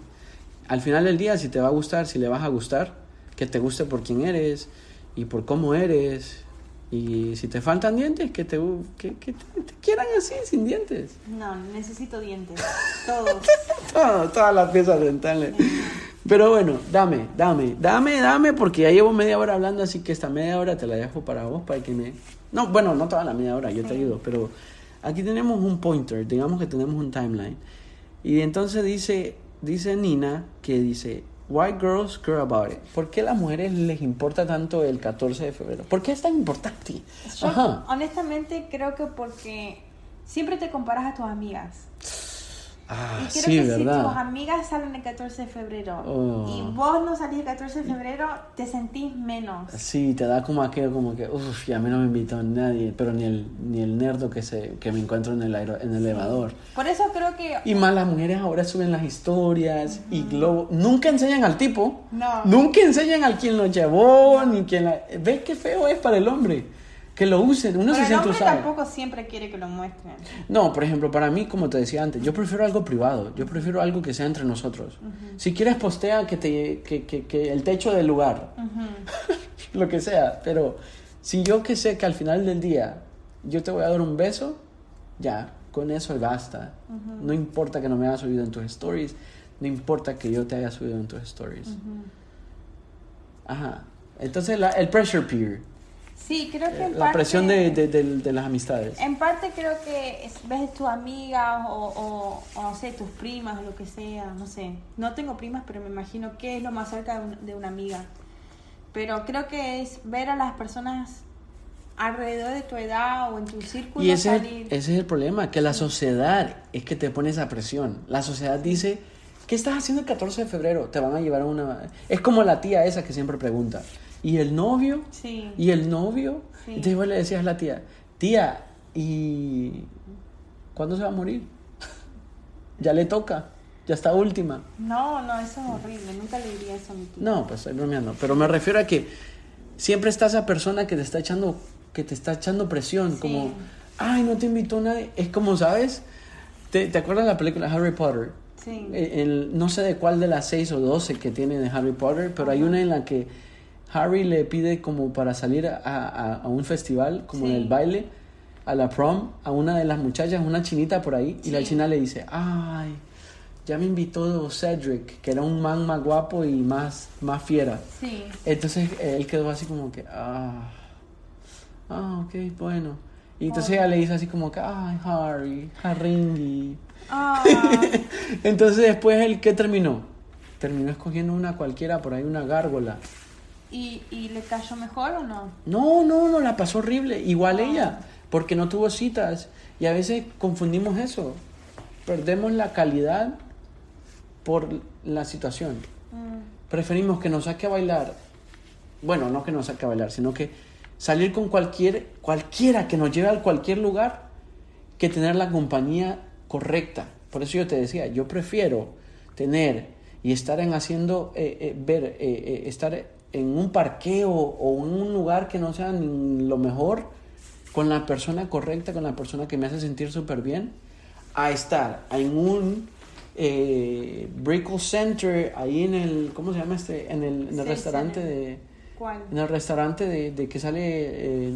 Al final del día, si te va a gustar, si le vas a gustar, que te guste por quién eres y por cómo eres. Y si te faltan dientes, que te, que, que te, te quieran así, sin dientes. No, necesito dientes. Todos. Todo, todas las piezas dentales. Pero bueno, dame, dame, dame, dame, porque ya llevo media hora hablando, así que esta media hora te la dejo para vos, para que me... No, bueno, no toda la media hora, yo te ayudo, pero aquí tenemos un pointer, digamos que tenemos un timeline. Y entonces dice, dice Nina que dice, Why girls care about it? ¿Por qué a las mujeres les importa tanto el 14 de febrero? ¿Por qué es tan importante? Yo, honestamente, creo que porque siempre te comparas a tus amigas. Ah, y creo sí, que ¿verdad? si tus amigas salen el 14 de febrero Oh. y vos no salís el 14 de febrero, te sentís menos. Sí, te da como aquello como que, uff, a mí no me invitó nadie, pero ni el, ni el nerdo que, se, que me encuentro en el, aero- en el elevador. Por eso creo que... Y más las mujeres ahora suben las historias y globo. Nunca enseñan al tipo. No. Nunca enseñan al quien lo llevó, ni quien la... ¿Ves qué feo es para el hombre? Que lo usen. Uno Pero se siente usado. tampoco siempre quiere que lo muestren. No, por ejemplo, para mí, como te decía antes, yo prefiero algo privado. Yo prefiero algo que sea entre nosotros. Si quieres, postea que, te, que, que, que el techo del lugar. lo que sea. Pero si yo que sé que al final del día yo te voy a dar un beso, ya, con eso basta. No importa que no me hayas subido en tus stories. No importa que yo te haya subido en tus stories. Ajá. Entonces, la- el pressure peer. Sí, creo que en La parte... presión de, de, de- de las amistades. En parte creo que es- ves tus amigas o, o, o no sé, tus primas o lo que sea, no sé. No tengo primas, pero me imagino que es lo más cerca de, un- de una amiga. Pero creo que es ver a las personas alrededor de tu edad o en tu círculo Y ese, salir. ese es el problema, que la sociedad es que te pone esa presión. La sociedad dice, ¿qué estás haciendo el 14 de febrero? Te van a llevar a una... Es como la tía esa que siempre pregunta, ¿y el novio? Sí. ¿Y el novio? Sí. Entonces vos le decías a la tía, tía, ¿y cuándo se va a morir? ya le toca, ya está última. No, no, eso es horrible. Nunca le diría eso a mi tía. No, pues estoy bromeando. Pero me refiero a que siempre está esa persona que te está echando, que te está echando presión, Sí. como, ay, no te invitó nadie. Es como, ¿sabes? ¿Te, te acuerdas de la película Harry Potter? Sí. Eh, el- no sé de cuál de las seis o doce que tiene de Harry Potter, pero hay una en la que Harry le pide como para salir a, a- a un festival, como en el baile, a la prom, a una de las muchachas, una chinita por ahí, y la china le dice, ay, ya me invitó Cedric, que era un man más guapo y más, más fiera. Sí. Entonces él quedó así como que, ah, ah, ok, bueno. Y entonces ella le dice así como que, ay, Harry, Harringi. Ah, Entonces después él, ¿qué terminó? Terminó escogiendo una cualquiera, por ahí una gárgola. ¿Y, ¿Y le cayó mejor o no? No, no, no, la pasó horrible. Igual ella, porque no tuvo citas. Y a veces confundimos eso. Perdemos la calidad por la situación. Mm, Preferimos que nos saque a bailar. Bueno, no que nos saque a bailar, sino que salir con cualquier, cualquiera que nos lleve a cualquier lugar que tener la compañía correcta. Por eso yo te decía, yo prefiero tener y estar en haciendo, eh, eh, ver, eh, eh, estar en un parqueo o en un lugar que no sea ni lo mejor con la persona correcta, con la persona que me hace sentir súper bien, a estar en un eh, Brickell Center, ahí en el, ¿cómo se llama este? En el, en el Sí, restaurante sí. de, ¿Cuál? en el restaurante de, de que sale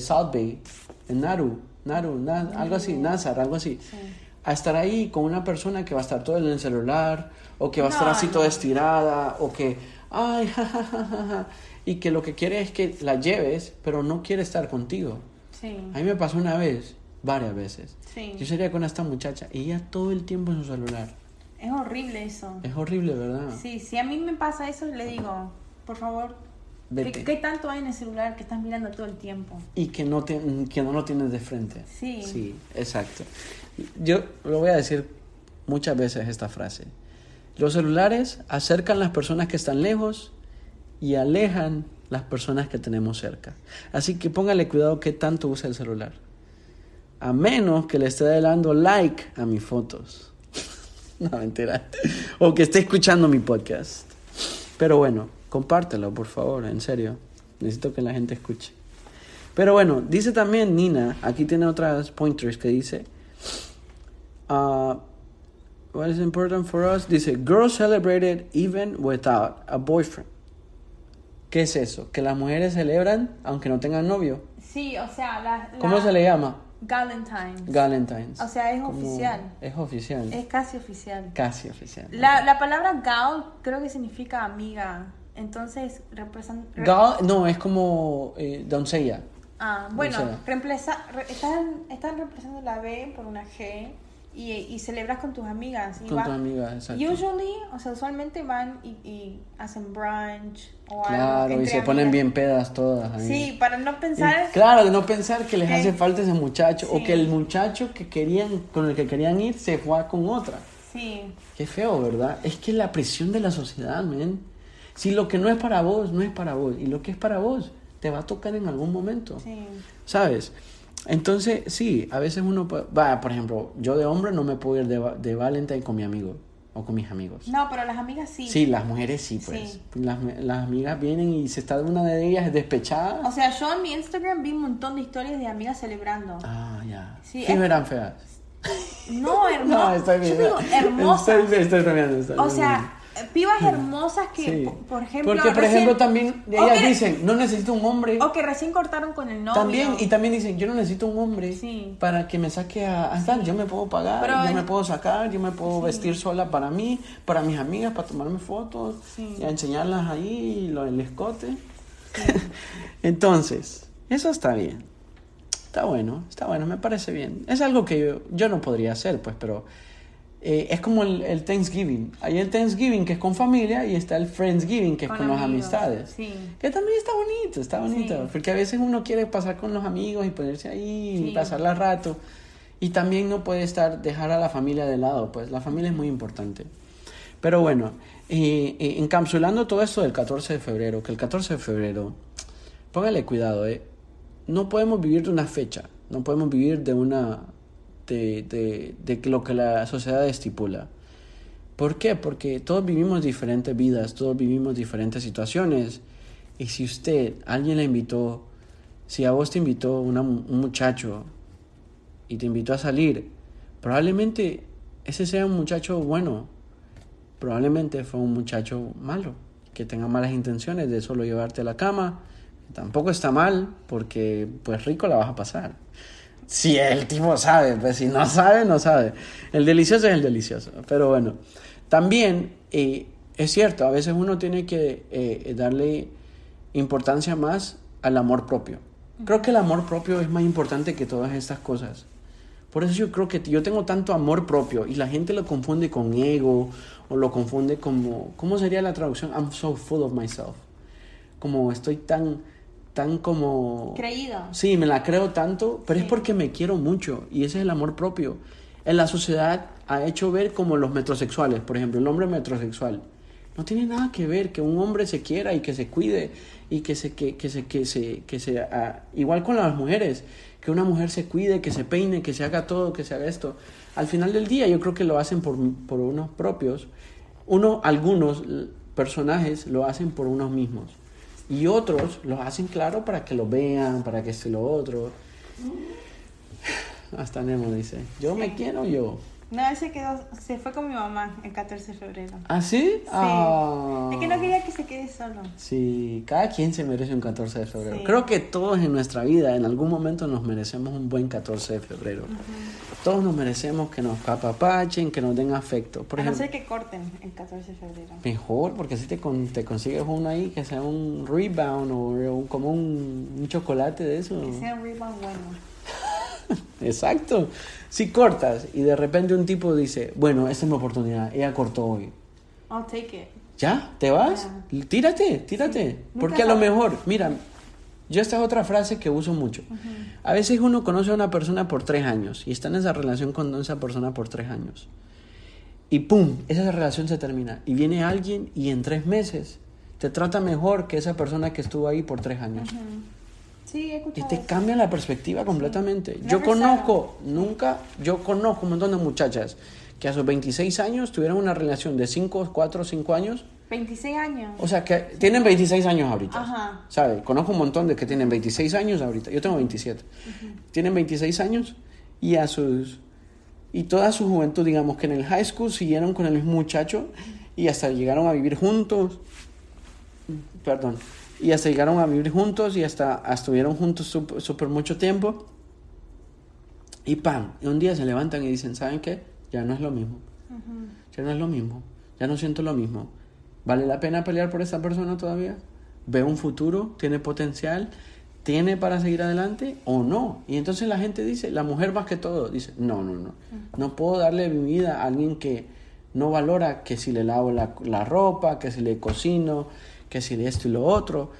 South Bay, en Naru, Naru, Na- algo así, Nazar, algo así. Sí. A estar ahí con una persona que va a estar todo en el celular, o que va a estar No, así no. toda estirada, o que, ay, ja, ja, ja, ja, ja", y que lo que quiere es que la lleves, pero no quiere estar contigo. Sí. A mí me pasó una vez, varias veces. Sí. Yo salía con esta muchacha y ella todo el tiempo en su celular. Es horrible eso. Es horrible, ¿verdad? Sí, si a mí me pasa eso, le digo, por favor, ¿qué, qué tanto hay en el celular que estás mirando todo el tiempo? Y que no, te, que no lo tienes de frente. Sí. Sí, exacto. Yo lo voy a decir muchas veces esta frase. Los celulares acercan las personas que están lejos y alejan las personas que tenemos cerca. Así que póngale cuidado qué tanto usa el celular. A menos que le esté dando like a mis fotos. no, mentira. O que esté escuchando mi podcast. Pero bueno, compártelo, por favor, en serio. Necesito que la gente escuche. Pero bueno, dice también Nina, aquí tiene otras pointers que dice, uh, what is important for us? Dice, girls celebrated even without a boyfriend. ¿Qué es eso? Que las mujeres celebran aunque no tengan novio. Sí, o sea, la, la- ¿Cómo se le llama? Galentine's. Galentine's. O sea, es Como- oficial. Es oficial. Es casi oficial. Casi oficial. La, la palabra gal creo que significa amiga. Entonces, representa... Gal, no, es como eh, doncella. Ah, bueno, reemplaza, re- están, están reemplazando la B por una G y, y celebras con tus amigas. Y Con va- tu amiga, exacto. Usually, o sea, usualmente van y, y hacen brunch o algo. Claro, y se ponen amigas. bien pedas todas. ahí. Sí, para no Y pensar... claro, de no pensar que les que- hace falta ese muchacho o Sí. que el muchacho que querían con el que querían ir se fue con otra. Sí, Qué feo, ¿verdad? Es que la presión de la sociedad, men. Si lo que no es para vos, no es para vos. Y lo que es para vos, te va a tocar en algún momento. sí. ¿Sabes? Entonces, sí, a veces uno puede... Va, por ejemplo, yo de hombre no me puedo ir de, de Valentine con mi amigo o con mis amigos. No, pero las amigas sí. Sí, las mujeres sí, pues. Sí. Las, las amigas vienen y se está una de ellas despechada. O sea, yo en mi Instagram vi un montón de historias de amigas celebrando. Ah, ya. Sí, Sí, es- eran feas. No, hermosas. No, está bien. Yo digo. Estoy, estoy estoy O sea, pibas hermosas que, Sí. por ejemplo, Porque, por recién- ejemplo, también ellas que- dicen, no necesito un hombre. O que recién cortaron con el novio. También, y también dicen, yo no necesito un hombre Sí. para que me saque a, a yo me puedo pagar, Pero yo me puedo sacar, yo me puedo vestir sola para mí, para mis amigas, para tomarme fotos Sí. y a enseñarlas ahí, lo del escote. Entonces, eso está bien. Está bueno, está bueno, me parece bien. Es algo que yo, yo no podría hacer, pues, pero eh, es como el, el Thanksgiving. Hay el Thanksgiving que es con familia y está el Friendsgiving que es Con las amistades. sí. Que también está bonito, está bonito. Sí. Porque a veces uno quiere pasar con los amigos y ponerse ahí Sí. y pasarla rato. Y también no puede estar, dejar a la familia de lado, pues la familia es muy importante. Pero bueno, eh, eh, encapsulando todo esto del 14 de febrero, que el 14 de febrero, póngale cuidado, ¿eh? No podemos vivir de una fecha, no podemos vivir de una, de, de, de lo que la sociedad estipula. ¿Por qué? Porque todos vivimos diferentes vidas, todos vivimos diferentes situaciones. Y si usted, alguien le invitó, si a vos te invitó una un muchacho y te invitó a salir, probablemente ese sea un muchacho bueno, probablemente fue un muchacho malo, que tenga malas intenciones de solo llevarte a la cama. Tampoco está mal, porque pues rico la vas a pasar. Si el tipo sabe, pues si no sabe, no sabe. El delicioso es el delicioso. Pero bueno, también eh, es cierto, a veces uno tiene que eh, darle importancia más al amor propio. Creo que el amor propio es más importante que todas estas cosas. Por eso yo creo que yo tengo tanto amor propio y la gente lo confunde con ego o lo confunde como, ¿cómo sería la traducción? I'm so full of myself. Como estoy tan, tan como... Creído. Sí, me la creo tanto, pero es porque me quiero mucho y ese es el amor propio. En la sociedad ha hecho ver como los metrosexuales, por ejemplo, el hombre metrosexual. No tiene nada que ver que un hombre se quiera y que se cuide y que se que, que se que se que se ah, igual con las mujeres, que una mujer se cuide, que se peine, que se haga todo, que se haga esto. Al final del día yo creo que lo hacen por, por unos propios. Uno algunos personajes lo hacen por unos mismos y otros lo hacen claro para que lo vean, para que se lo otro. Hasta Nemo dice, yo me quiero yo. No, él se quedó, se fue con mi mamá el 14 de febrero. ¿Ah, sí? Sí. Ah. Es que no quería que se quede solo. Sí, cada quien se merece un 14 de febrero. Sí. Creo que todos en nuestra vida, en algún momento, nos merecemos un buen 14 de febrero. Todos nos merecemos que nos apapachen, que nos den afecto. Por a no ejemplo, ser que corten el 14 de febrero. mejor, porque si te, con- te consigues uno ahí que sea un rebound o un- como un, un chocolate de eso. Que sea un rebound bueno. Exacto. Si cortas y de repente un tipo dice, bueno, esta es mi oportunidad, ella cortó hoy. I'll take it. ¿Ya? ¿Te vas? Tírate, tírate. Nunca Porque a lo mejor, mira, yo esta es otra frase que uso mucho. A veces uno conoce a una persona por tres años y está en esa relación con esa persona por tres años. Y pum, esa relación se termina. Y viene alguien y en tres meses te trata mejor que esa persona que estuvo ahí por tres años. Sí, he Y te eso. cambia la perspectiva completamente. Yo conozco, nunca, yo conozco un montón de muchachas que a sus 26 años tuvieron una relación de 5, 4, 5 años. 26 años. O sea, que tienen 26 años ahorita. Ajá. ¿Sabes? Conozco un montón de que tienen 26 años ahorita. Yo tengo 27. Tienen 26 años y a sus... Y toda su juventud, digamos que en el high school siguieron con el mismo muchacho y hasta llegaron a vivir juntos. Perdón. Y hasta llegaron a vivir juntos y hasta, hasta estuvieron juntos súper súper mucho tiempo. Y pam, y un día se levantan y dicen, ¿saben qué? Ya no es lo mismo. Ya no es lo mismo. Ya no siento lo mismo. ¿Vale la pena pelear por esa persona todavía? ¿Ve un futuro? ¿Tiene potencial? ¿Tiene para seguir adelante o no? Y entonces la gente dice, la mujer más que todo, dice, no, no, no. No puedo darle mi vida a alguien que no valora que si le lavo la, la ropa, que si le cocino, que si de esto y lo otro.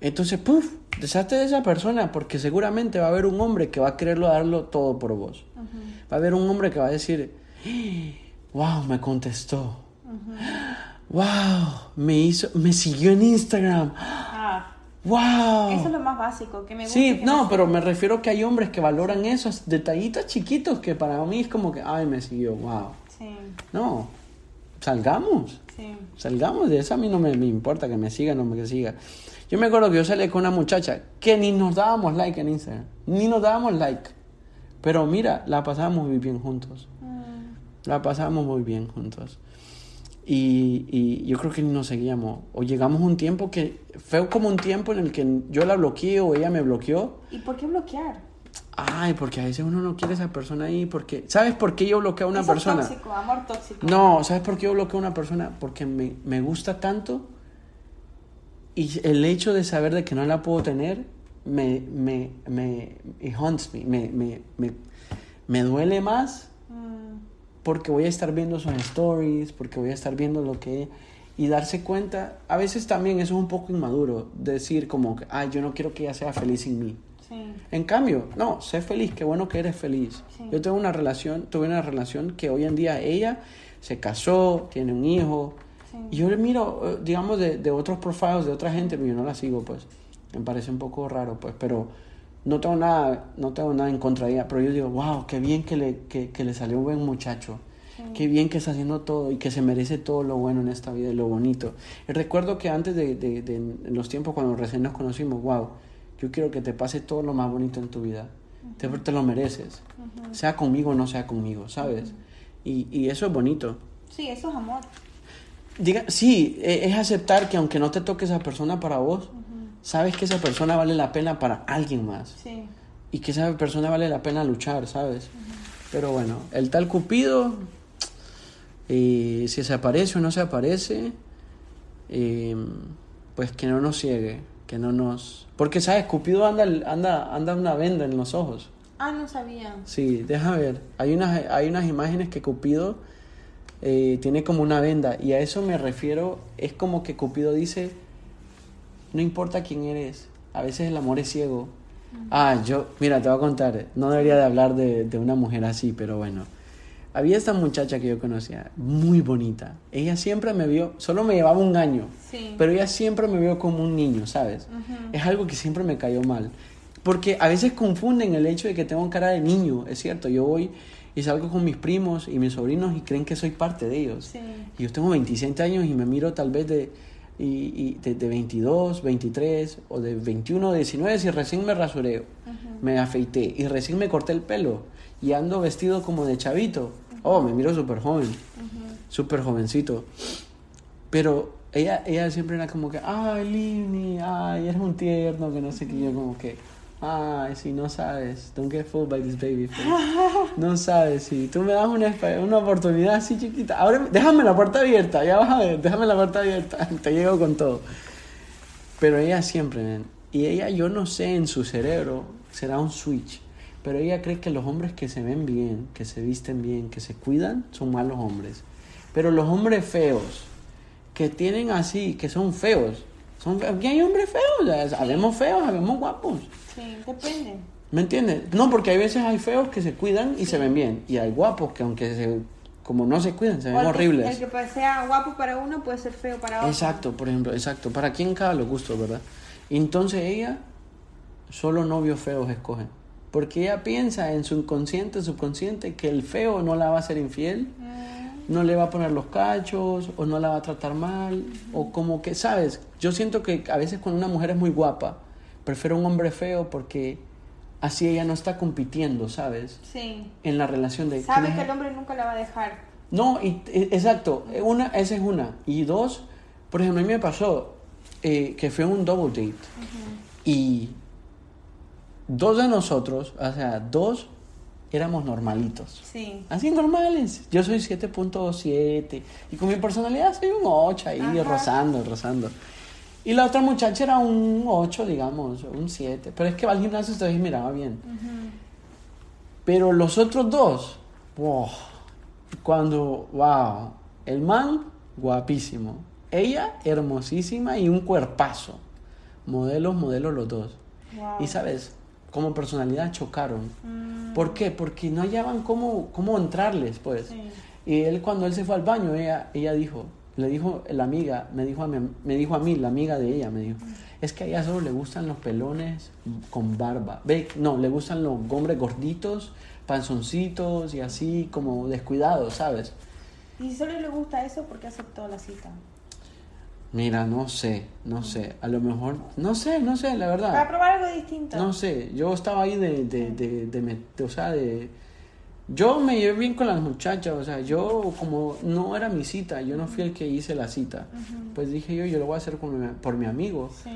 Entonces, puff, deshazte de esa persona porque seguramente va a haber un hombre que va a quererlo darlo todo por vos. Va a haber un hombre que va a decir, wow, me contestó. Wow, me hizo, me siguió en Instagram. Wow. Ah. Eso es lo más básico, que me gusta. Sí, no, pero me refiero que hay hombres que valoran esos detallitos chiquitos que para mí es como que, ay, me siguió, wow. Sí. No, salgamos. Sí. Salgamos de eso, a mí no me, me importa que me siga, no me siga. Yo me acuerdo que yo salí con una muchacha que ni nos dábamos like en Instagram, ni nos dábamos like. Pero mira, la pasábamos muy bien juntos. Mm. La pasábamos muy bien juntos. Y, y, yo creo que nos seguíamos. O llegamos a un tiempo que fue como un tiempo en el que yo la bloqueé o ella me bloqueó. ¿Y por qué bloquear? Ay, porque a veces uno no quiere a esa persona ahí. porque ¿Sabes por qué yo bloqueo a una persona? tóxico, amor tóxico. No, ¿sabes por qué yo bloqueo a una persona? Porque me, me gusta tanto y el hecho de saber de que no la puedo tener me, me, me, haunts me, me, me, me duele más mm. porque voy a estar viendo sus stories, porque voy a estar viendo lo que... Y darse cuenta, a veces también eso es un poco inmaduro, decir como, ay, yo no quiero que ella sea feliz sin mí. En cambio, no, sé feliz, qué bueno que eres feliz. Yo tengo una relación, tuve una relación que hoy en día ella se casó, tiene un hijo, y yo le miro, eh, digamos, de, de otros profiles de otra gente, yo no la sigo, pues. Me parece un poco raro, pues, pero no tengo nada, no tengo nada en contra de ella, pero yo digo, wow, qué bien que le, que, que le salió un buen muchacho. Qué bien que está haciendo todo y que se merece todo lo bueno en esta vida y lo bonito. Y recuerdo que antes de, de, de, en los tiempos cuando recién nos conocimos, wow, yo quiero que te pase todo lo más bonito en tu vida. te, te, lo mereces. Sea conmigo o no sea conmigo, ¿sabes? y, y eso es bonito. Sí, eso es amor. Diga, sí, e, es aceptar que aunque no te toque esa persona para vos, sabes que esa persona vale la pena para alguien más. Sí. Y que esa persona vale la pena luchar, ¿sabes? Pero bueno, el tal Cupido, y si se aparece o no se aparece, em, pues que no nos ciegue, que no nos... Porque, ¿sabes? Cupido anda, anda, anda una venda en los ojos. Ah, no sabía. Sí, deja ver. Hay unas, hay unas imágenes que Cupido eh, tiene como una venda. Y a eso me refiero, es como que Cupido dice, no importa quién eres, a veces el amor es ciego. Ah, yo, mira, te voy a contar, no debería de hablar de, de una mujer así, pero bueno. Había esta muchacha que yo conocía, muy bonita. Ella siempre me vio, solo me llevaba un año, pero ella siempre me vio como un niño, ¿sabes? Es algo que siempre me cayó mal. Porque a veces confunden el hecho de que tengo cara de niño, es cierto, yo voy y salgo con mis primos y mis sobrinos y creen que soy parte de ellos. Y yo tengo 27 años y me miro tal vez de, y, de, 22, 23 o de 21, 19 si recién me rasureo, me afeité y recién me corté el pelo y ando vestido como de chavito. Oh, me miro súper joven, súper jovencito. Pero ella, ella siempre era como que, ay, Lini, ay, eres un tierno, que no sé qué, yo como que Ay, si no sabes. Don't get fooled by this baby No sabes, si tú me das una, una oportunidad así chiquita. Ahora, déjame la puerta abierta, ya vas a ver, déjame la puerta abierta. Te llego con todo. Pero ella siempre, y ella, yo no sé, en su cerebro será un switch. Pero ella cree que los hombres que se ven bien, que se visten bien, que se cuidan, son malos hombres. Pero los hombres feos, que tienen así, que son feos, son, aquí hay hombres feos, sabemos feos, sabemos guapos. Sí, depende. ¿Me entiendes? No, porque hay veces hay feos que se cuidan y se ven bien. Y hay guapos que aunque se, como no se cuidan, se ven horribles. El que sea guapo para uno puede ser feo para otro. Exacto, por ejemplo, exacto. Para quien cada lo gusto, ¿verdad? Entonces ella solo novios feos escoge. Porque ella piensa en su inconsciente, subconsciente, que el feo no la va a hacer infiel, mm. no le va a poner los cachos, o no la va a tratar mal, o como que, ¿sabes? Yo siento que a veces cuando una mujer es muy guapa, prefiero un hombre feo porque así ella no está compitiendo, ¿sabes? Sí. En la relación de... Sabe que el hombre nunca la va a dejar. No, y, e, exacto. Una, esa es una. Y dos, por ejemplo, a mí me pasó eh, que fue un double date. Y dos de nosotros, o sea, dos éramos normalitos. Sí. Así normales. Yo soy 7.7 y con mi personalidad soy un 8 ahí, Ajá. rozando, rozando. Y la otra muchacha era un 8, digamos, un 7. Pero es que va al gimnasio y todavía miraba bien. Ujú. Pero los otros dos, wow, cuando, wow, el man, guapísimo. Ella, hermosísima y un cuerpazo. Modelos, modelos los dos. Wow. Y sabes, como personalidad chocaron. Mm, ¿Por qué? Porque no hallaban cómo, cómo entrarles, pues. sí. Y él cuando él se fue al baño, ella, ella dijo, le dijo la amiga, me dijo, a mí, me dijo a mí, la amiga de ella, me dijo, es que a ella solo le gustan los pelones con barba. Ve, no, le gustan los hombres gorditos, panzoncitos y así como descuidados, ¿sabes? Y solo le gusta eso, ¿por qué aceptó la cita? Mira, no sé, no sé, a lo mejor, no sé, no sé, la verdad. Para probar algo distinto. No sé, yo estaba ahí de, de, de, de, o sea, de... Yo me llevé bien con las muchachas, o sea, yo como no era mi cita, yo no fui el que hice la cita, pues dije yo, yo lo voy a hacer con mi- por mi amigo, Sí.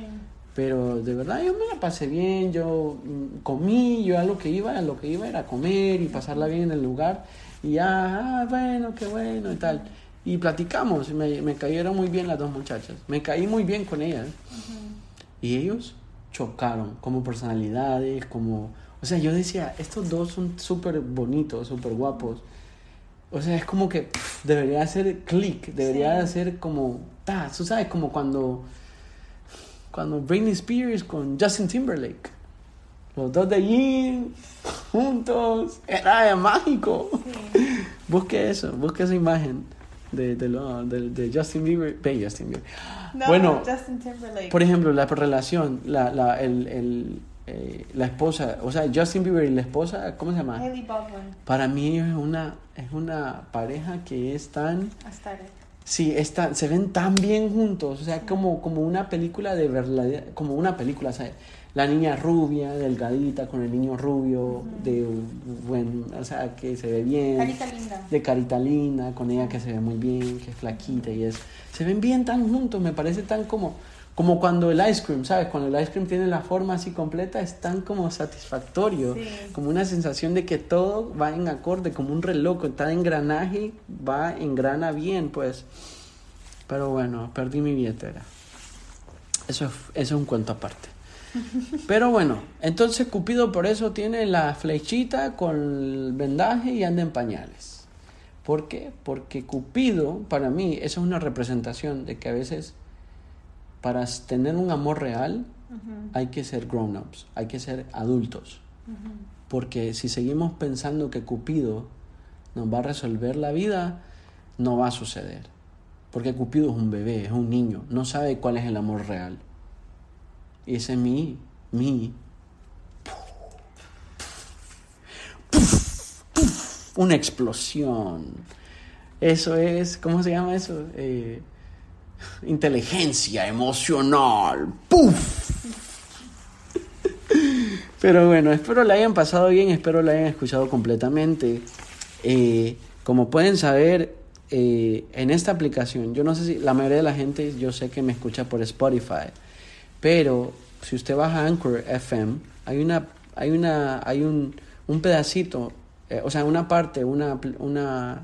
pero de verdad yo me la pasé bien, yo mm, comí, yo a lo que iba, a lo que iba era comer y pasarla bien en el lugar, y ya, ah, bueno, qué bueno y tal, y platicamos, me, me cayeron muy bien las dos muchachas, me caí muy bien con ellas. Ujú. Y ellos chocaron como personalidades, como... O sea, yo decía, estos dos son súper bonitos, súper guapos. O sea, es como que pff, debería hacer click, debería Sí. hacer como... Ta, tú sabes, como cuando... Cuando Britney Spears con Justin Timberlake. Los dos de allí, juntos. Era mágico. Sí. Busque eso, busque esa imagen de, de, lo- de- de Justin Bieber. Ve, Justin Bieber. No, bueno, Justin Timberlake. por ejemplo, la relación, la, la, el, el, eh, la esposa, o sea, Justin Bieber y la esposa, ¿cómo se llama? Hailey Baldwin. Para mí es una, es una pareja que es tan, ahora. sí, es tan- se ven tan bien juntos, o sea, como, como una película de verdad, como una película, o sea, la niña rubia, delgadita, con el niño rubio, de buen, o sea, que se ve bien Carita linda. de carita linda, con ella que se ve muy bien, que es flaquita y es... Se ven bien tan juntos, me parece tan como... Como cuando el ice cream, ¿sabes? Cuando el ice cream tiene la forma así completa, es tan como satisfactorio. Sí. Como una sensación de que todo va en acorde, como un reloj, cada engranaje va, engrana bien, pues. Pero bueno, perdí mi billetera. Eso es, eso es un cuento aparte. Pero bueno, entonces Cupido por eso tiene la flechita con el vendaje y anda en pañales. ¿Por qué? Porque Cupido, para mí, eso es una representación de que a veces para tener un amor real hay que ser grown-ups, hay que ser adultos. Porque si seguimos pensando que Cupido nos va a resolver la vida, no va a suceder. Porque Cupido es un bebé, es un niño, no sabe cuál es el amor real. Y ese es mi, mi. Una explosión. Eso es, ¿cómo se llama eso? Eh, inteligencia emocional. ¡Puf! Pero bueno, espero la hayan pasado bien, espero la hayan escuchado completamente. Eh, como pueden saber, eh, en esta aplicación, yo no sé si la mayoría de la gente, yo sé que me escucha por Spotify, pero si usted baja Anchor FM, hay una, hay una, hay un, un pedacito, eh, o sea, una parte, una, una,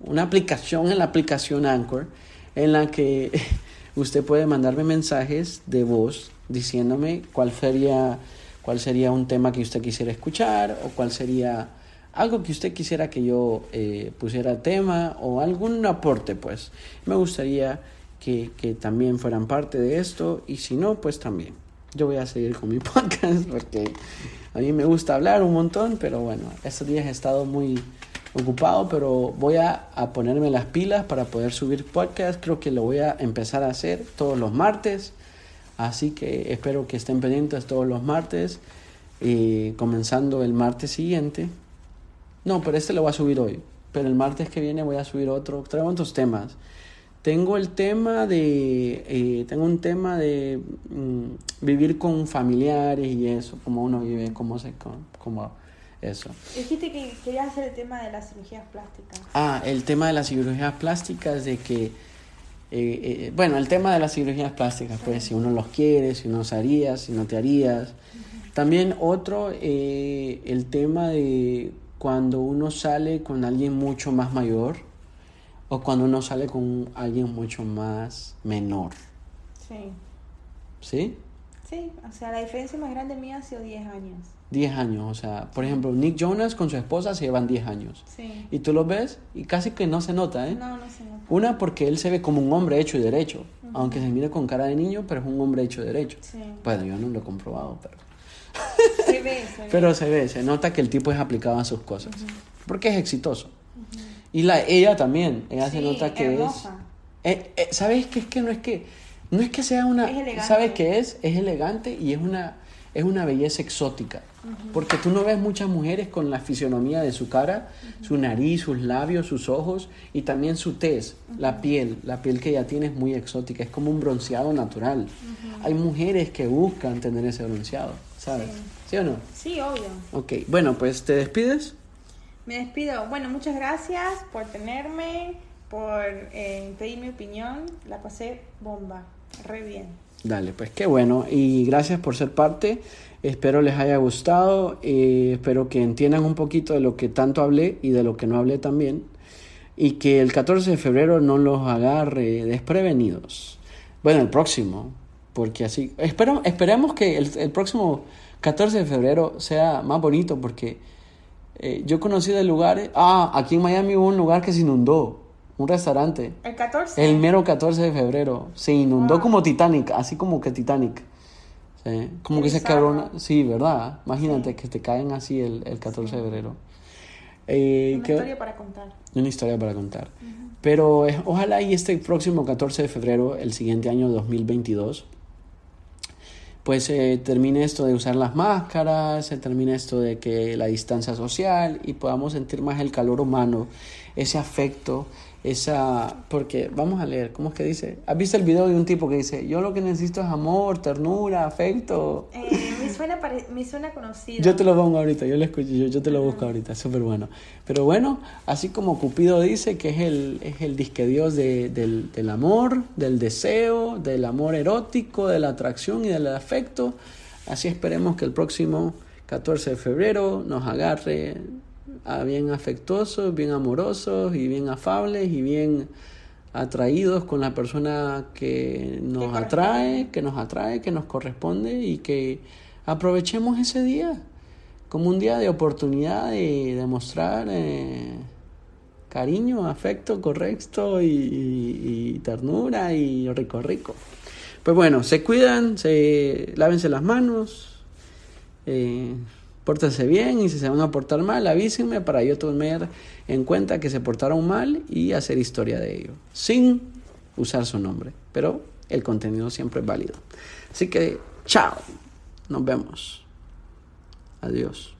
una aplicación en la aplicación Anchor en la que usted puede mandarme mensajes de voz diciéndome cuál sería cuál sería un tema que usted quisiera escuchar o cuál sería algo que usted quisiera que yo eh, pusiera tema o algún aporte pues. Me gustaría que, que también fueran parte de esto y si no pues también yo voy a seguir con mi podcast porque a mí me gusta hablar un montón pero bueno estos días he estado muy ocupado, pero voy a, a ponerme las pilas para poder subir podcast. Creo que lo voy a empezar a hacer todos los martes. Así que espero que estén pendientes todos los martes. Y comenzando el martes siguiente. No, pero este lo voy a subir hoy. Pero el martes que viene voy a subir otro. Traigo otros temas. Tengo el tema de. eh, tengo un tema de mm, vivir con familiares y eso. Cómo uno vive, cómo se. cómo eso. Dijiste que querías hacer el tema de las cirugías plásticas. Ah, el tema de las cirugías plásticas, de que, eh, eh, bueno, el tema de las cirugías plásticas, pues si uno los quiere, si uno se haría, si no te harías, También otro, eh, el tema de cuando uno sale con alguien mucho más mayor o cuando uno sale con alguien mucho más menor. Sí. ¿Sí? Sí, o sea, la diferencia más grande mía ha sido 10 años. 10 años, o sea, por ejemplo, Nick Jonas con su esposa se llevan 10 años. Sí. Y tú lo ves y casi que no se nota, ¿eh? No, no se nota. Una porque él se ve como un hombre hecho y derecho, aunque se mire con cara de niño, pero es un hombre hecho y derecho. Sí. Bueno, yo no lo he comprobado, pero... Se ve, se ve. Pero se ve, se nota que el tipo es aplicado a sus cosas. Porque es exitoso. Y la, ella también, ella se Sí, nota que hermosa. es... eh, eh, ¿Sabes qué? Es que no es que... No es que sea una... Es elegante. ¿Sabes qué es? Es elegante y es una, es una belleza exótica. Porque tú no ves muchas mujeres con la fisionomía de su cara, su nariz, sus labios, sus ojos y también su tez, la piel. La piel que ella tiene es muy exótica, es como un bronceado natural. Hay mujeres que buscan tener ese bronceado, ¿sabes? Sí. ¿Sí o no? Sí, obvio. Ok, bueno, pues te despides. Me despido. Bueno, muchas gracias por tenerme, por eh, pedir mi opinión. La pasé bomba. Re bien. Dale, pues qué bueno y gracias por ser parte. Espero les haya gustado, eh, espero que entiendan un poquito de lo que tanto hablé y de lo que no hablé también y que el 14 de febrero no los agarre desprevenidos. Bueno, el próximo, porque así, espero, esperemos que el, el próximo 14 de febrero sea más bonito porque eh, yo conocí de lugares, ah, aquí en Miami hubo un lugar que se inundó, un restaurante. El 14. El mero 14 de febrero se inundó Wow. como Titanic, así como que Titanic. Sí, Como que se quebró una... Sí, ¿verdad? Imagínate Sí. que te caen así el, el 14 de febrero. Eh, Una ¿qué- historia para contar. Una historia para contar. Pero eh, ojalá y este próximo 14 de febrero, el siguiente año 2022, pues eh, termine esto de usar las máscaras, se termine esto de que la distancia social y podamos sentir más el calor humano, ese afecto, esa... Porque vamos a leer, ¿cómo es que dice? ¿Has visto el video de un tipo que dice, yo lo que necesito es amor, ternura, afecto? Eh, me, suena pare- me suena conocido. Yo te lo pongo ahorita, yo lo escucho, yo, yo te lo busco ahorita, súper bueno. Pero bueno, así como Cupido dice que es el, es el disque dios de- del, del amor, del deseo, del amor erótico, de la atracción y del afecto, así esperemos que el próximo 14 de febrero nos agarre bien afectuosos, bien amorosos y bien afables y bien atraídos con la persona que nos atrae, que nos atrae, que nos corresponde y que aprovechemos ese día como un día de oportunidad de demostrar eh, cariño, afecto correcto y, y- y ternura y rico rico. Pues bueno, se cuidan, se lávense las manos, eh, pórtense bien y si se van a portar mal, avísenme para yo tomar en cuenta que se portaron mal y hacer historia de ello, sin usar su nombre, pero el contenido siempre es válido. Así que, chao, nos vemos. Adiós.